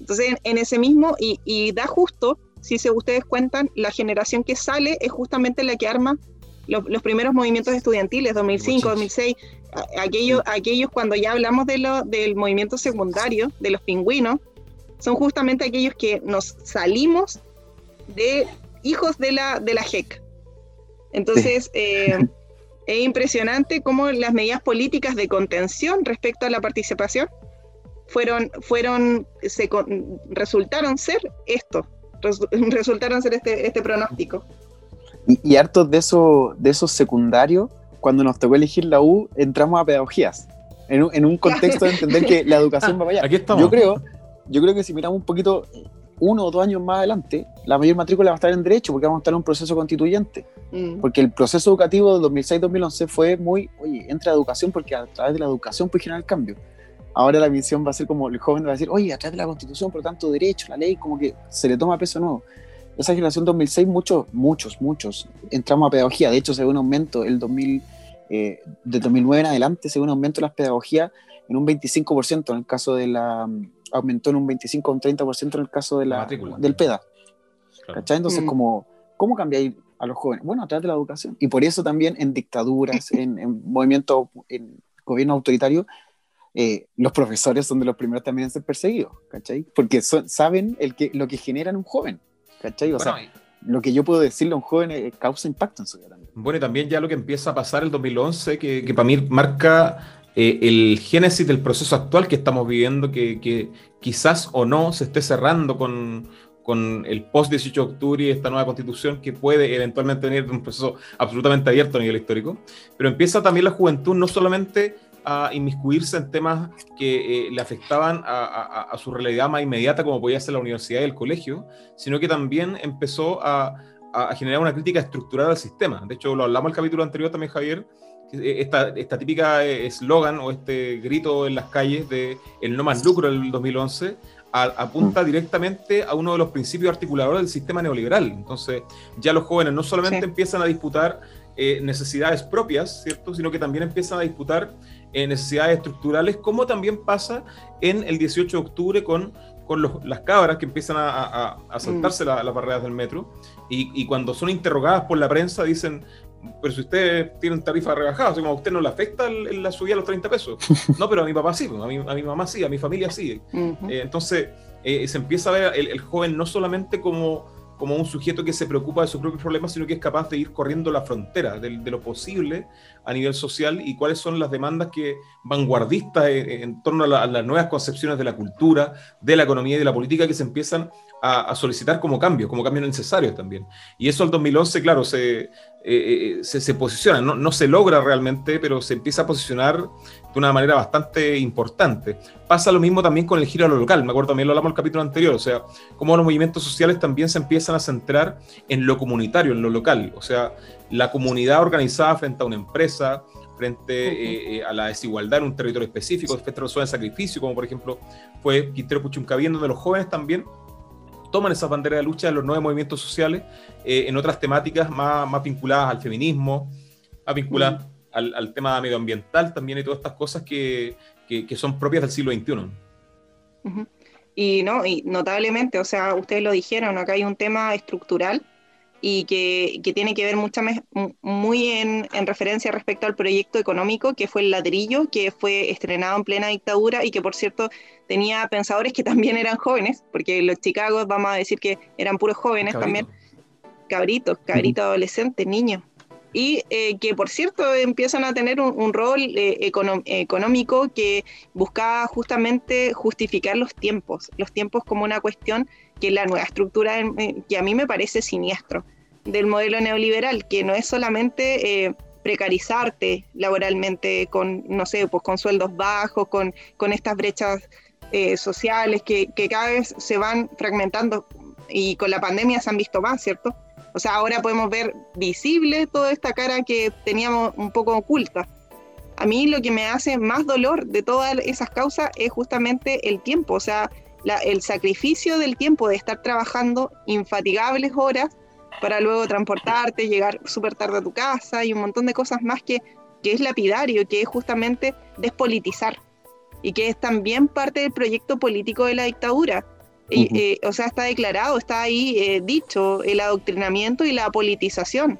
Entonces, en, ese mismo, y, da justo, si se ustedes cuentan, la generación que sale es justamente la que arma los, primeros movimientos estudiantiles, 2005, 2006, aquellos, aquellos cuando ya hablamos de lo, del movimiento secundario, de los pingüinos, son justamente aquellos que nos salimos de hijos de la, de la JEC. Entonces, eh, es impresionante cómo las medidas políticas de contención respecto a la participación fueron, fueron, se, resultaron ser esto, resultaron ser este, este pronóstico. Y, hartos de, eso, de esos secundarios, cuando nos tocó elegir la U, entramos a pedagogías, en un, en un contexto de entender que la educación va para allá. Yo creo, yo creo que si miramos un poquito uno o dos años más adelante, la mayor matrícula va a estar en derecho porque vamos a estar en un proceso constituyente. Mm. Porque el proceso educativo de 2006-2011 fue muy, oye, entra a educación porque a través de la educación puede generar el cambio. Ahora la misión va a ser como el joven va a decir, oye, a través de la constitución, por lo tanto, derecho, la ley, como que se le toma peso nuevo esa generación 2006, muchos, muchos, muchos entramos a pedagogía. De hecho, se ve un aumento el 2000, eh, de 2009 en adelante, se ve un aumento de las pedagogías en un 25% en el caso de la. Aumentó en un 25 o un 30% en el caso de la, del PEDA. ¿Cachai? Entonces, mm. como, ¿cómo cambiáis a los jóvenes? Bueno, a través de la educación. Y por eso también en dictaduras, en, en movimientos, en gobierno autoritario, eh, los profesores son de los primeros también en ser perseguidos, ¿cachai? Porque saben el que, lo que genera en un joven. ¿Cachai? O sea, lo que yo puedo decirle a un joven eh, causa impacto en su vida también. Bueno, y también ya lo que empieza a pasar el 2011, que, que para mí marca eh, el génesis del proceso actual que estamos viviendo, que, quizás o no se esté cerrando con, con el post 18 de octubre y esta nueva constitución que puede eventualmente venir de un proceso absolutamente abierto a nivel histórico, pero empieza también la juventud no solamente a inmiscuirse en temas que eh, le afectaban a, su realidad más inmediata, como podía ser la universidad y el colegio, sino que también empezó a, generar una crítica estructural al sistema. De hecho, lo hablamos el capítulo anterior también, Javier, esta, esta típica eh, eslogan o este grito en las calles de el no más lucro del 2011 apunta mm. directamente a uno de los principios articuladores del sistema neoliberal. Entonces, ya los jóvenes no solamente empiezan a disputar necesidades propias, ¿cierto? Sino que también empiezan a disputar necesidades estructurales, como también pasa en el 18 de octubre con, con las cabras que empiezan a, a, saltarse mm. las barreras del metro y, cuando son interrogadas por la prensa dicen, pero si ustedes tienen tarifa rebajada, o sea, como a usted no le afecta la subida a los 30 pesos. No, pero a mi papá sí, a mi, a mi mamá sí, a mi familia sí. Eh, entonces eh, se empieza a ver el joven no solamente como como un sujeto que se preocupa de sus propios problemas, sino que es capaz de ir corriendo la frontera de, lo posible a nivel social y cuáles son las demandas que vanguardistas en, torno a, las nuevas concepciones de la cultura, de la economía y de la política que se empiezan a, solicitar como cambios, como cambios necesarios también. Y eso al 2011, claro, se, eh, eh, se, posiciona, no, no, se logra realmente, pero se empieza a posicionar de una manera bastante importante. Pasa lo mismo también con el giro a lo local, me acuerdo también lo hablamos en el capítulo anterior, o sea, cómo los movimientos sociales también se empiezan a centrar en lo comunitario, en lo local, o sea, la comunidad organizada frente a una empresa, frente eh, a la desigualdad en un territorio específico, frente a la zona de sacrificio, como por ejemplo fue Quintero Puchuncaví, donde los jóvenes también toman esa bandera de lucha de los nuevos movimientos sociales eh, en otras temáticas más, más, vinculadas al feminismo, más vinculadas mm. al, al, tema medioambiental también y todas estas cosas que, que, son propias del siglo XXI. Y no, y notablemente, o sea, ustedes lo dijeron, acá hay un tema estructural y que, tiene que ver mucha, muy en, referencia respecto al proyecto económico que fue el ladrillo, que fue estrenado en plena dictadura y que por cierto tenía pensadores que también eran jóvenes, porque los Chicago vamos a decir que eran puros jóvenes también, cabritos, cabritos adolescentes, niños. Y eh, que por cierto empiezan a tener un, rol eh, económico que buscaba justamente justificar los tiempos, los tiempos como una cuestión que la nueva estructura, que a mí me parece siniestro, del modelo neoliberal, que no es solamente eh, precarizarte laboralmente con, no sé, pues con sueldos bajos, con, con estas brechas eh, sociales que, que, cada vez se van fragmentando y con la pandemia se han visto más, ¿cierto? O sea, ahora podemos ver visible toda esta cara que teníamos un poco oculta. A mí lo que me hace más dolor de todas esas causas es justamente el tiempo, o sea, el sacrificio del tiempo de estar trabajando infatigables horas para luego transportarte, llegar súper tarde a tu casa y un montón de cosas más que, que es lapidario, que es justamente despolitizar y que es también parte del proyecto político de la dictadura. Eh, o sea, está declarado, está ahí eh, dicho, el adoctrinamiento y la politización.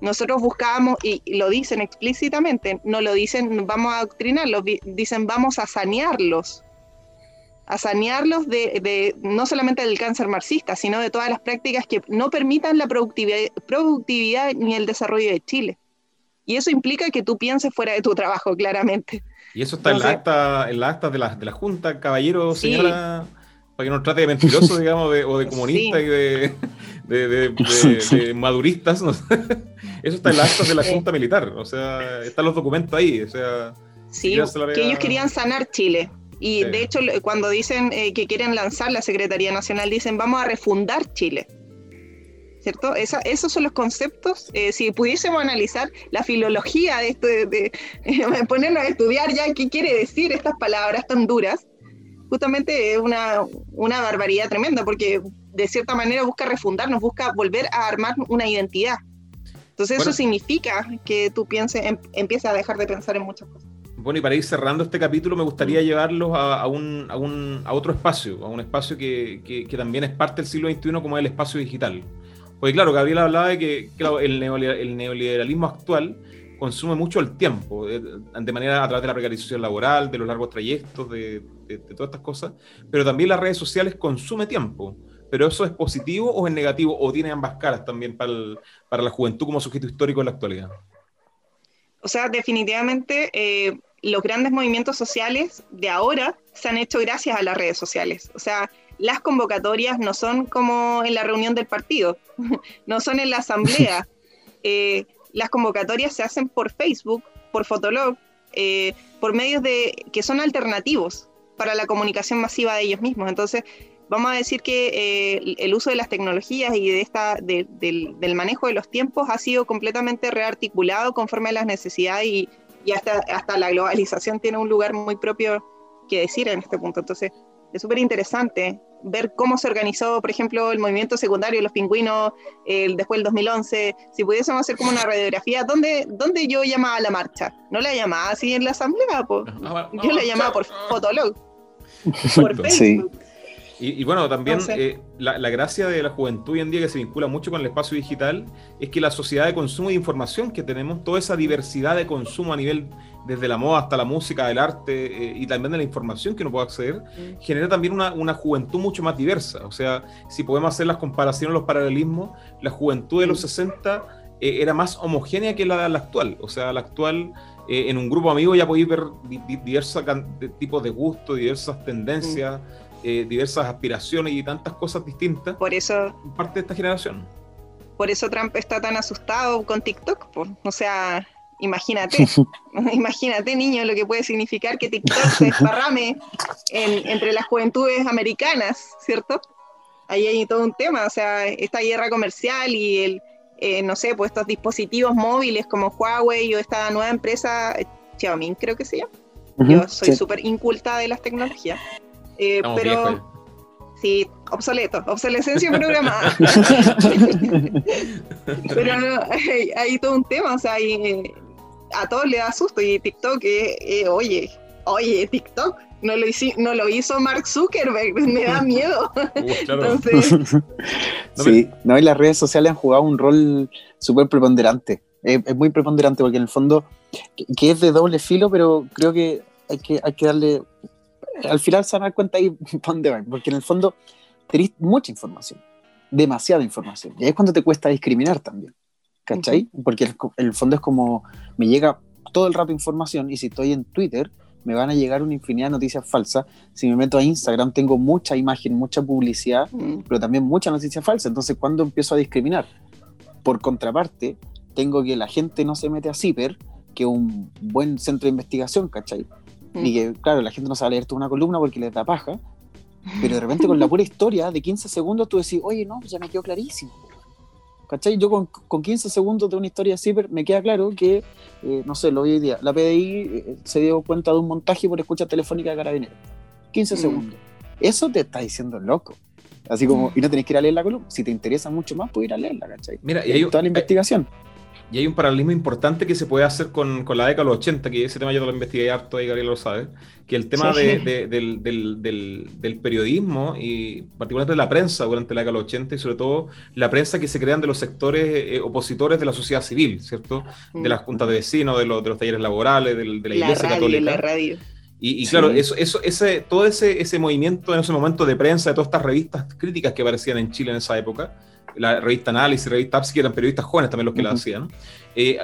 Nosotros buscábamos, y lo dicen explícitamente, no lo dicen vamos a adoctrinarlos, dicen vamos a sanearlos a sanearlos de, no solamente del cáncer marxista, sino de todas las prácticas que no permitan la productividad, productividad ni el desarrollo de Chile. Y eso implica que tú pienses fuera de tu trabajo, claramente. Y eso está en, la acta, en acta de la, de la Junta, caballero, señora, para que no trate de mentiroso, digamos, o de comunista y de, de, maduristas. Eso está en las actas de la Junta Militar, o sea, están los documentos ahí, o sea... Sí, que ellos querían sanar Chile, y de hecho, cuando dicen eh, que quieren lanzar la Secretaría Nacional, dicen vamos a refundar Chile. ¿Cierto? esos son los conceptos. Eh, si pudiésemos analizar la filología de esto, de, ponernos a estudiar ya qué quiere decir estas palabras tan duras, justamente es una, una barbaridad tremenda, porque de cierta manera busca refundarnos, busca volver a armar una identidad. Entonces eso significa que tú pienses, em, empiezas a dejar de pensar en muchas cosas. Bueno, y para ir cerrando este capítulo, me gustaría llevarlos a, un, a, un, a otro espacio, a un espacio que, que, también es parte del siglo XXI, como es el espacio digital. Porque claro, Gabriel hablaba de que el, neoliberalismo actual consume mucho el tiempo, eh, de, manera a través de la precarización laboral, de los largos trayectos, de, de, todas estas cosas, pero también las redes sociales consume tiempo. ¿Pero eso es positivo o es negativo? ¿O tiene ambas caras también para, para la juventud como sujeto histórico en la actualidad? O sea, definitivamente eh, los grandes movimientos sociales de ahora se han hecho gracias a las redes sociales. O sea, las convocatorias no son como en la reunión del partido, no son en la asamblea. Eh, las convocatorias se hacen por Facebook, por Fotolog, eh, por medios de, que son alternativos para la comunicación masiva de ellos mismos. Entonces, vamos a decir que eh, el uso de las tecnologías y de esta, del, del, manejo de los tiempos ha sido completamente rearticulado conforme a las necesidades y, y hasta, hasta la globalización tiene un lugar muy propio que decir en este punto. Entonces, es súper interesante ver cómo se organizó, por ejemplo, el movimiento secundario de los pingüinos después del 2011. Si pudiésemos hacer como una radiografía, ¿dónde, ¿dónde yo llamaba a la marcha? No la llamaba así en la asamblea, yo la llamaba por Fotolog, por Facebook. Y, bueno, también eh, la, la, gracia de la juventud hoy en día que se vincula mucho con el espacio digital es que la sociedad de consumo de información que tenemos, toda esa diversidad de consumo a nivel desde la moda hasta la música, el arte eh, y también de la información que uno puede acceder, mm. genera también una, una, juventud mucho más diversa. O sea, si podemos hacer las comparaciones, los paralelismos, la juventud de los 60 mm. eh, era más homogénea que la, la actual. O sea, la actual... en un grupo amigo ya podéis ver diversos tipos de gustos, diversas tendencias, mm. Eh, diversas aspiraciones y tantas cosas distintas. Por eso. Parte de esta generación. Por eso Trump está tan asustado con TikTok. O sea, imagínate, imagínate, niño, lo que puede significar que TikTok se desparrame entre las juventudes americanas, ¿cierto? Ahí hay todo un tema, o sea, esta guerra comercial y el, eh, no sé, pues estos dispositivos móviles como Huawei o esta nueva empresa, Xiaomi creo que se llama. Yo soy súper inculta de las tecnologías. Eh, pero sí, obsoleto, obsolescencia programada. pero hay, todo un tema, o sea, eh, a todos le da susto y TikTok, eh, oye, Oye, TikTok no lo, hizo, no lo hizo Mark Zuckerberg, me da miedo. Entonces... sí, no, y las redes sociales han jugado un rol súper preponderante. Es, muy preponderante porque en el fondo, que, es de doble filo, pero creo que hay que, hay que darle. Al final se van a dar cuenta ahí para dónde van, porque en el fondo tenéis mucha información, demasiada información. Y ahí es cuando te cuesta discriminar también. ¿Cachai? Porque en el fondo es como me llega todo el rato información y si estoy en Twitter me van a llegar una infinidad de noticias falsas. Si me meto a Instagram tengo mucha imagen, mucha publicidad, mm. pero también mucha noticia falsa. Entonces, ¿cuándo empiezo a discriminar? Por contraparte, tengo que la gente no se mete a CIPER, que es un buen centro de investigación, ¿cachai? Y que, claro, la gente no sabe leer toda una columna porque les da paja, pero de repente con la pura historia de 15 segundos tú decís, oye, no, ya me quedó clarísimo. ¿Cachai? Yo con, con 15 segundos de una historia así me queda claro que, eh, no sé, lo vi hoy día, la PDI eh, se dio cuenta de un montaje por escucha telefónica de Carabineros. 15 mm. segundos. Eso te está diciendo loco. Así como, mm. y no tenés que ir a leer la columna. Si te interesa mucho más, puedes ir a leerla, ¿cachai? Mira, y hay toda la investigación. Y hay un paralelismo importante que se puede hacer con, con la década de los 80, que ese tema yo lo investigué harto y Gabriel lo sabe, que el tema de, del, del, del, periodismo y particularmente de la prensa durante la década de los 80 y sobre todo la prensa que se crean de los sectores eh, opositores de la sociedad civil, ¿cierto? De las juntas de vecinos, de los, de los talleres laborales, de, la, iglesia católica. La radio. Y, claro, eso, eso, ese, todo ese, ese movimiento en ese momento de prensa, de todas estas revistas críticas que aparecían en Chile en esa época, la revista Análisis, revista APSI, que eran periodistas jóvenes también los que la hacían, eh,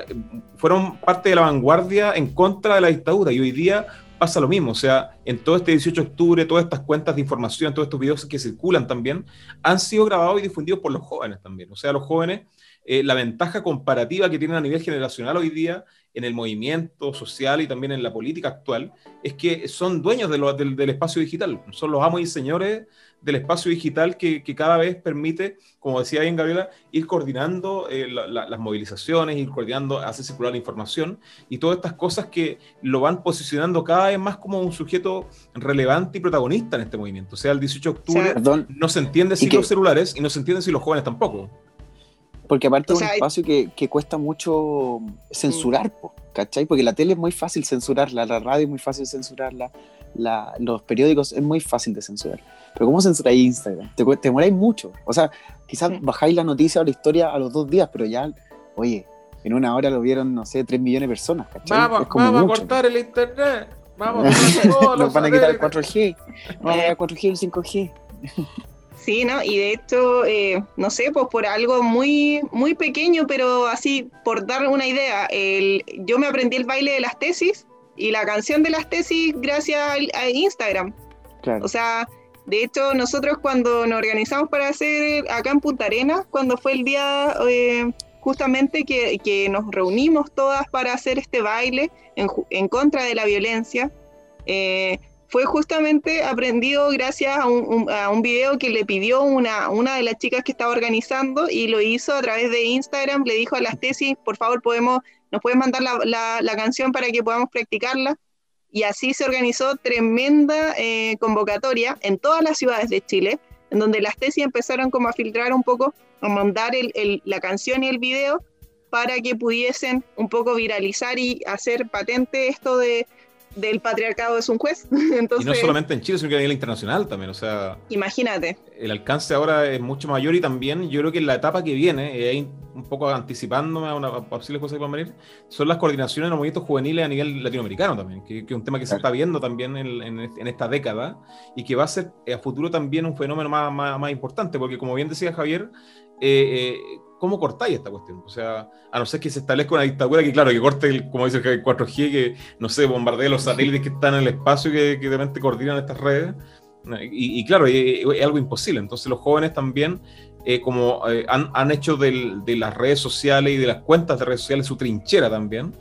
fueron parte de la vanguardia en contra de la dictadura y hoy día pasa lo mismo, o sea, en todo este 18 de octubre, todas estas cuentas de información, todos estos videos que circulan también, han sido grabados y difundidos por los jóvenes también, o sea, los jóvenes, eh, la ventaja comparativa que tienen a nivel generacional hoy día en el movimiento social y también en la política actual, es que son dueños del, del, espacio digital, son los amos y señores del espacio digital que, cada vez permite, como decía bien Gabriela, ir coordinando eh, las movilizaciones, ir coordinando, hacer circular la información y todas estas cosas que lo van posicionando cada vez más como un sujeto relevante y protagonista en este movimiento. O sea, el 18 de octubre no se entiende sin los celulares y no se entiende sin los jóvenes tampoco. Porque aparte es un espacio que, cuesta mucho censurar, ¿cachai? Porque la tele es muy fácil censurarla, la radio es muy fácil censurarla, los periódicos es muy fácil de censurar. Pero ¿cómo censuráis Instagram? Te, te demoráis mucho. O sea, quizás bajáis la noticia o la historia a los dos días, pero ya, oye, en una hora lo vieron, no sé, tres millones de personas. Vamos, vamos a cortar el internet. Vamos, Nos van a quitar el 4G. Vamos a 4G y el 5G. Sí, ¿no? Y de hecho, eh, no sé, pues por algo muy, muy pequeño, pero así, por dar una idea, el, yo me aprendí el baile de las tesis y la canción de las tesis gracias a, Instagram. Claro. O sea, de hecho, nosotros cuando nos organizamos para hacer acá en Punta Arenas, cuando fue el día eh, justamente que, nos reunimos todas para hacer este baile en, contra de la violencia, eh, fue justamente aprendido gracias a un, video que le pidió una, una de las chicas que estaba organizando y lo hizo a través de Instagram, le dijo a las tesis, por favor, podemos, nos puedes mandar la, la canción para que podamos practicarla y así se organizó tremenda eh, convocatoria en todas las ciudades de Chile, en donde las tesis empezaron como a filtrar un poco, a mandar la canción y el video para que pudiesen un poco viralizar y hacer patente esto de del patriarcado es un juez. y no solamente en Chile, sino que a nivel internacional también. O sea, imagínate. El alcance ahora es mucho mayor y también yo creo que en la etapa que viene, eh, un poco anticipándome a una posibles cosas que van a venir, son las coordinaciones de los movimientos juveniles a nivel latinoamericano también, que, es un tema que se está viendo también en, esta década y que va a ser a futuro también un fenómeno más, más, importante, porque como bien decía Javier, eh, eh ¿cómo cortáis esta cuestión? O sea, a no ser que se establezca una dictadura que, claro, que corte, el, como dice el 4G, que, no sé, bombardee los satélites que están en el espacio que, que realmente coordinan estas redes. Y, claro, es, algo imposible. Entonces los jóvenes también, eh, como eh, han, han, hecho de las redes sociales y de las cuentas de redes sociales su trinchera también,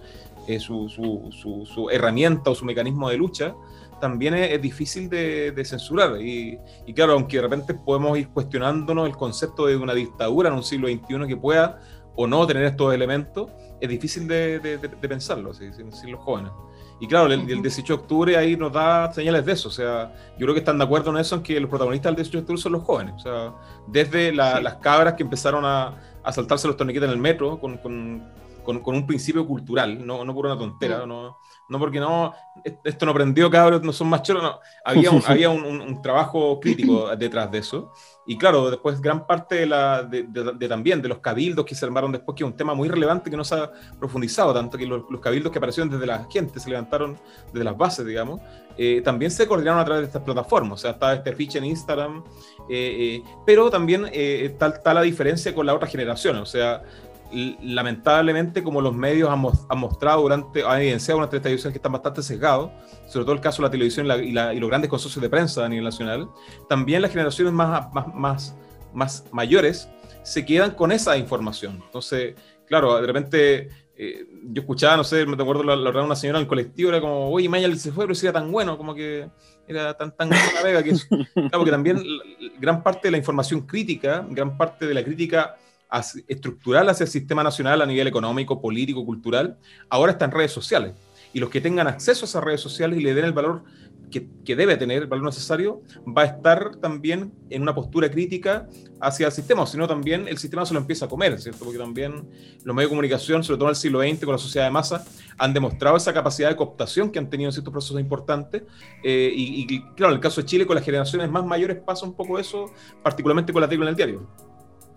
eh, su, su, su, su herramienta o su mecanismo de lucha, también es, difícil de, censurar. Y, claro, aunque de repente podemos ir cuestionándonos el concepto de una dictadura en un siglo XXI que pueda o no tener estos elementos, es difícil de, pensarlo, sin, los jóvenes. Y claro, el, 18 de octubre ahí nos da señales de eso. O sea, yo creo que están de acuerdo en eso, en que los protagonistas del 18 de octubre son los jóvenes. O sea, desde las cabras que empezaron a, a saltarse los torniquetes en el metro con con, con, un principio cultural, no, no por una tontera, no, no porque no, esto no aprendió cabros, no son más choros, no. Había, un, había un, un, trabajo crítico detrás de eso. Y claro, después gran parte de, la, de, de, también de los cabildos que se armaron después, que es un tema muy relevante que no se ha profundizado, tanto que los, los cabildos que aparecieron desde la gente, se levantaron desde las bases, digamos, eh, también se coordinaron a través de estas plataformas. O sea, estaba este ficha en Instagram, eh, eh, pero también está, está la diferencia con la otra generación. O sea, lamentablemente, como los medios han, mostrado durante, han evidenciado durante esta edición que están bastante sesgados, sobre todo el caso de la televisión y, los grandes consorcios de prensa a nivel nacional, también las generaciones más, más, más, más mayores se quedan con esa información. Entonces, claro, de repente eh, yo escuchaba, no sé, me acuerdo la, la, una señora en el colectivo, era como, oye, Mayal se fue, pero si era tan bueno, como que era tan, tan buena vega que, claro, que también gran parte de la información crítica, gran parte de la crítica estructural hacia el sistema nacional a nivel económico, político, cultural, ahora está en redes sociales. Y los que tengan acceso a esas redes sociales y le den el valor que, que, debe tener, el valor necesario, va a estar también en una postura crítica hacia el sistema, o si no también el sistema se lo empieza a comer, ¿cierto? Porque también los medios de comunicación, sobre todo en el siglo XX con la sociedad de masa, han demostrado esa capacidad de cooptación que han tenido en ciertos procesos importantes. Eh, y, y, claro, en el caso de Chile, con las generaciones más mayores pasa un poco eso, particularmente con la tecla en el diario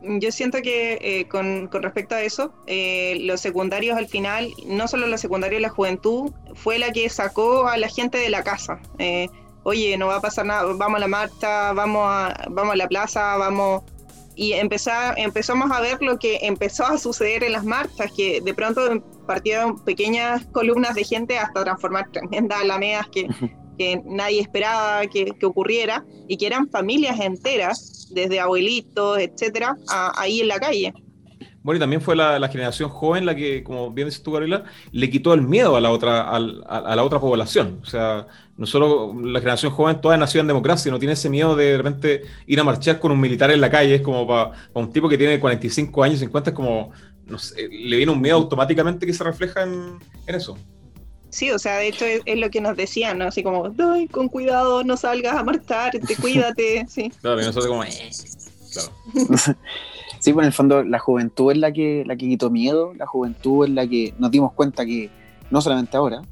yo siento que eh, con, respecto a eso, eh, los secundarios al final, no solo los secundarios la juventud, fue la que sacó a la gente de la casa. Eh, Oye, no va a pasar nada, vamos a la marcha, vamos a, vamos a la plaza, vamos... Y empezar, empezamos a ver lo que empezó a suceder en las marchas, que de pronto partieron pequeñas columnas de gente hasta transformar tremendas alamedas que, que nadie esperaba que, que ocurriera y que eran familias enteras desde abuelitos, etcétera, ahí en la calle. Bueno, y también fue la, generación joven la que, como bien dices tú, Gabriela, le quitó el miedo a la otra, a, la otra población. O sea, no solo la generación joven, toda nació en democracia, no tiene ese miedo de, de repente ir a marchar con un militar en la calle, es como para, un tipo que tiene 45 años, 50, es como, no sé, le viene un miedo automáticamente que se refleja en, en eso. Sí, o sea, de hecho es, lo que nos decían, ¿no? Así como, Ay, con cuidado, no salgas a marchar, te cuídate, sí. Claro, y nosotros como, eh". claro. sí, pues en el fondo la juventud es la que, la que quitó miedo, la juventud es la que nos dimos cuenta que, no solamente ahora,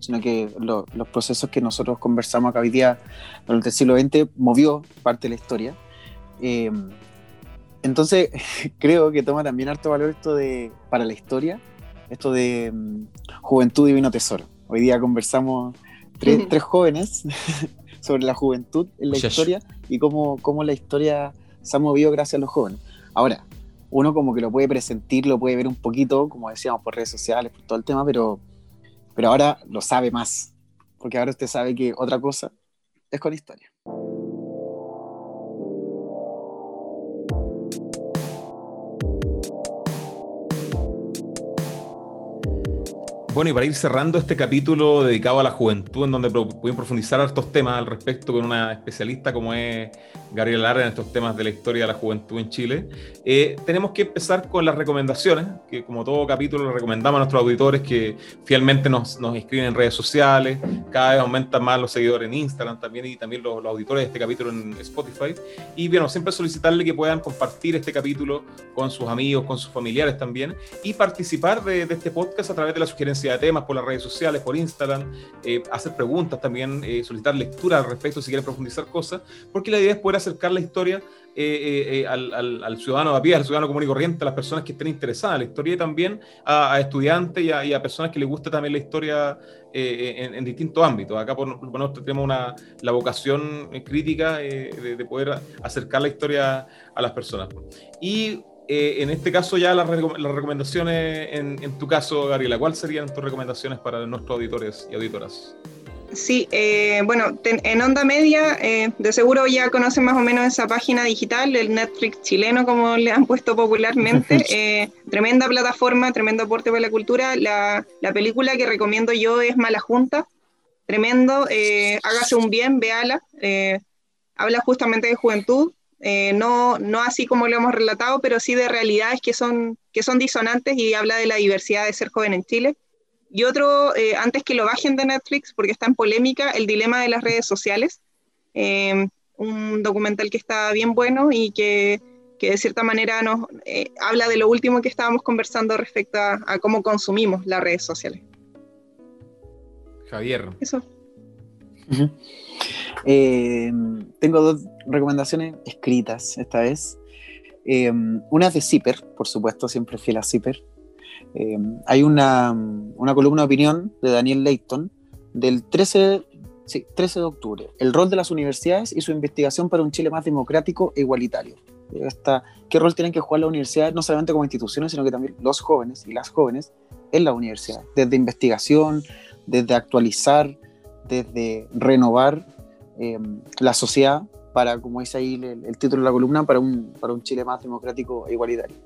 sino que los procesos que nosotros conversamos acá hoy día durante el siglo XX movió parte de la historia. Eh, entonces, creo que toma también harto valor esto de, para la historia, esto de mm, juventud divino tesoro. Hoy día conversamos tres, jóvenes sobre la juventud en la historia y cómo, cómo, la historia se ha movido gracias a los jóvenes. Ahora, uno como que lo puede presentir, lo puede ver un poquito, como decíamos, por redes sociales, por todo el tema, pero, pero ahora lo sabe más, porque ahora usted sabe que otra cosa es con historia. Bueno, y para ir cerrando este capítulo dedicado a la juventud, en donde pudimos profundizar estos temas al respecto con una especialista como es Gabriela Lara en estos temas de la historia de la juventud en Chile, eh, tenemos que empezar con las recomendaciones, que como todo capítulo recomendamos a nuestros auditores que fielmente nos, nos escriben en redes sociales, cada vez aumentan más los seguidores en Instagram también y también los, auditores de este capítulo en Spotify. Y bueno, siempre solicitarle que puedan compartir este capítulo con sus amigos, con sus familiares también y participar de, de este podcast a través de la sugerencia de temas por las redes sociales, por Instagram, eh, hacer preguntas también, eh, solicitar lectura al respecto si quieren profundizar cosas, porque la idea es poder acercar la historia eh, al, ciudadano de a pie, al ciudadano común y corriente, a las personas que estén interesadas en la historia y también a, estudiantes y a, personas que les guste también la historia en, distintos ámbitos. Acá por, nosotros tenemos una, la vocación crítica de, de, poder acercar la historia a las personas. Y eh, en este caso ya las, recomendaciones, en, tu caso, Gabriela, ¿cuáles serían tus recomendaciones para nuestros auditores y auditoras? Sí, eh, bueno, en Onda Media, eh, de seguro ya conocen más o menos esa página digital, el Netflix chileno, como le han puesto popularmente. tremenda plataforma, tremendo aporte para la cultura. La, la, película que recomiendo yo es Mala Junta, tremendo, hágase un bien, véala. habla justamente de juventud, eh, no, no así como lo hemos relatado, pero sí de realidades que son, que son disonantes y habla de la diversidad de ser joven en Chile. Y otro, eh, antes que lo bajen de Netflix, porque está en polémica, El dilema de las redes sociales, eh, un documental que está bien bueno y que que de cierta manera nos eh, habla de lo último que estábamos conversando respecto a, cómo consumimos las redes sociales. Javier. Eso. Eh, tengo dos recomendaciones escritas esta vez. Eh, una es de Zipper, por supuesto, siempre fiel a Zipper. hay una, una, columna de opinión de Daniel Leighton del 13, sí, 13 de octubre, el rol de las universidades y su investigación para un Chile más democrático e igualitario qué rol tienen que jugar las universidades, no solamente como instituciones, sino que también los jóvenes y las jóvenes en la universidad, desde investigación, desde actualizar, desde renovar em, la sociedad para, como dice ahí el, título de la columna, para un, para un Chile más democrático e igualitario.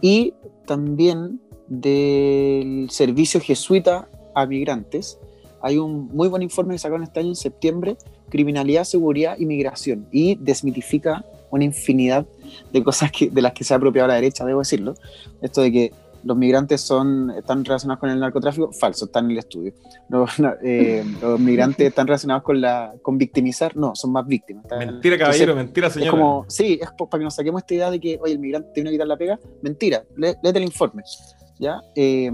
Y también del servicio jesuita a migrantes. Hay un muy buen informe que sacaron este año en septiembre, Criminalidad, Seguridad y Migración, y desmitifica una infinidad de cosas que, de las que se ha apropiado la derecha, debo decirlo. Esto de que los migrantes son, están relacionados con el narcotráfico, falso, está en el estudio. Eh, los migrantes están relacionados con, la, con victimizar, no, son más víctimas. Mentira, caballero, mentira, señor. Es como, sí, es para que nos saquemos esta idea de que, oye, el migrante tiene que quitar la pega. Mentira, léete el informe. ¿ya? Eh,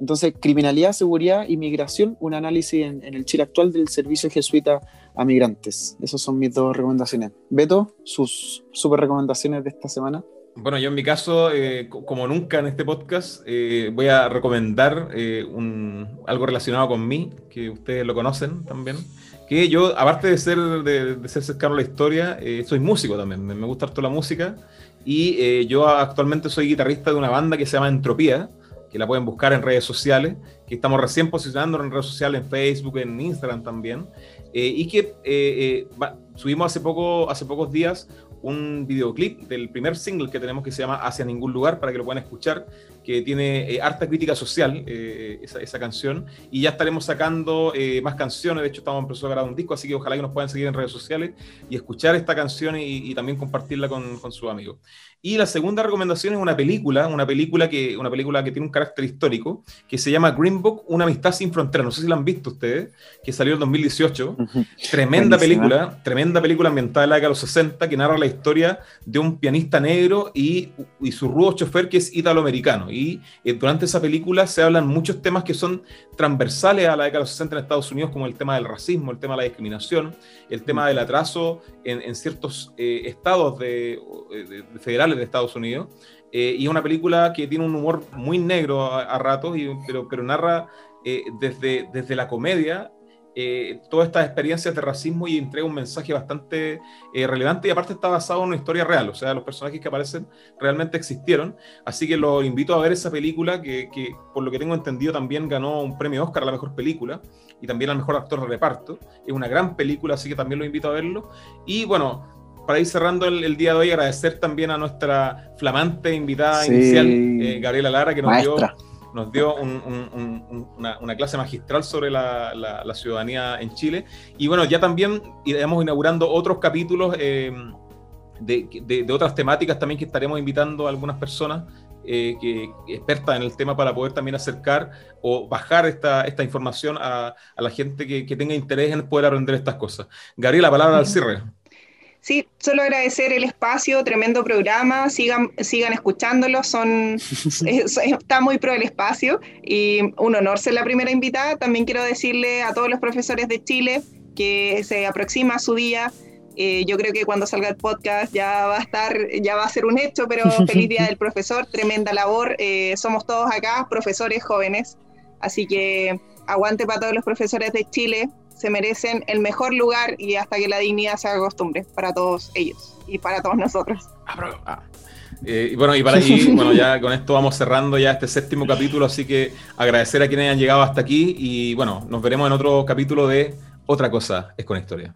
entonces, criminalidad, seguridad y migración, un análisis en, el Chile actual del servicio jesuita a migrantes. Esas son mis dos recomendaciones. Beto, sus super recomendaciones de esta semana. Bueno, yo en mi caso, eh, como nunca en este podcast, eh, voy a recomendar eh, un, algo relacionado con mí, que ustedes lo conocen también. Que yo, aparte de ser, de, ser cercano a la historia, soy músico también. Me, gusta harto la música. Y yo actualmente soy guitarrista de una banda que se llama Entropía que la pueden buscar en redes sociales, que estamos recién posicionando en redes sociales, en Facebook, en Instagram también, eh, y que eh, eh, subimos hace, poco, hace pocos días un videoclip del primer single que tenemos que se llama Hacia Ningún Lugar, para que lo puedan escuchar, que tiene eh, harta crítica social, eh, esa, canción, y ya estaremos sacando eh, más canciones, de hecho estamos empezando a grabar un disco, así que ojalá que nos puedan seguir en redes sociales y escuchar esta canción y, también compartirla con, con sus amigos. Y la segunda recomendación es una película, una película que, una película que tiene un carácter histórico, que se llama Green Book, Una amistad sin fronteras. No sé si la han visto ustedes, que salió en 2018. Tremenda película, tremenda película ambientada en la década de los 60, que narra la historia de un pianista negro y, y su rudo chofer que es italoamericano y eh, durante esa película se hablan muchos temas que son transversales a la década de los 60 en Estados Unidos, como el tema del racismo, el tema de la discriminación, el tema del atraso en, ciertos eh, estados de, federales de Estados Unidos. Eh, y es una película que tiene un humor muy negro a, ratos, pero, pero narra desde, desde la comedia eh, todas estas experiencias de racismo y entrega un mensaje bastante eh, relevante y aparte está basado en una historia real, o sea, los personajes que aparecen realmente existieron, así que lo invito a ver esa película que, por lo que tengo entendido también ganó un premio Oscar a la mejor película y también al mejor actor de reparto, es una gran película, así que también lo invito a verlo. Y bueno, para ir cerrando el, día de hoy, agradecer también a nuestra flamante invitada inicial, eh, Gabriela Lara, que nos dio nos dio una, clase magistral sobre la, ciudadanía en Chile. Y bueno, ya también iremos inaugurando otros capítulos eh, de, otras temáticas también que estaremos invitando a algunas personas eh, que, expertas en el tema para poder también acercar o bajar esta, esta información a, la gente que, que, tenga interés en poder aprender estas cosas. Gabriela, la palabra al cierre. Sí, solo agradecer el espacio, tremendo programa, sigan, sigan escuchándolo, son, está muy pro el espacio y un honor ser la primera invitada. También quiero decirle a todos los profesores de Chile que se aproxima su día. Eh, yo creo que cuando salga el podcast ya va a estar, ya va a ser un hecho, pero feliz día del profesor, tremenda labor. Eh, somos todos acá, profesores jóvenes, así que aguante para todos los profesores de Chile, se merecen el mejor lugar y hasta que la dignidad se haga costumbre para todos ellos y para todos nosotros. Ah, ah. Eh, y bueno, y para ahí, bueno, ya con esto vamos cerrando ya este séptimo capítulo, así que agradecer a quienes han llegado hasta aquí y bueno, nos veremos en otro capítulo de Otra cosa es con historia.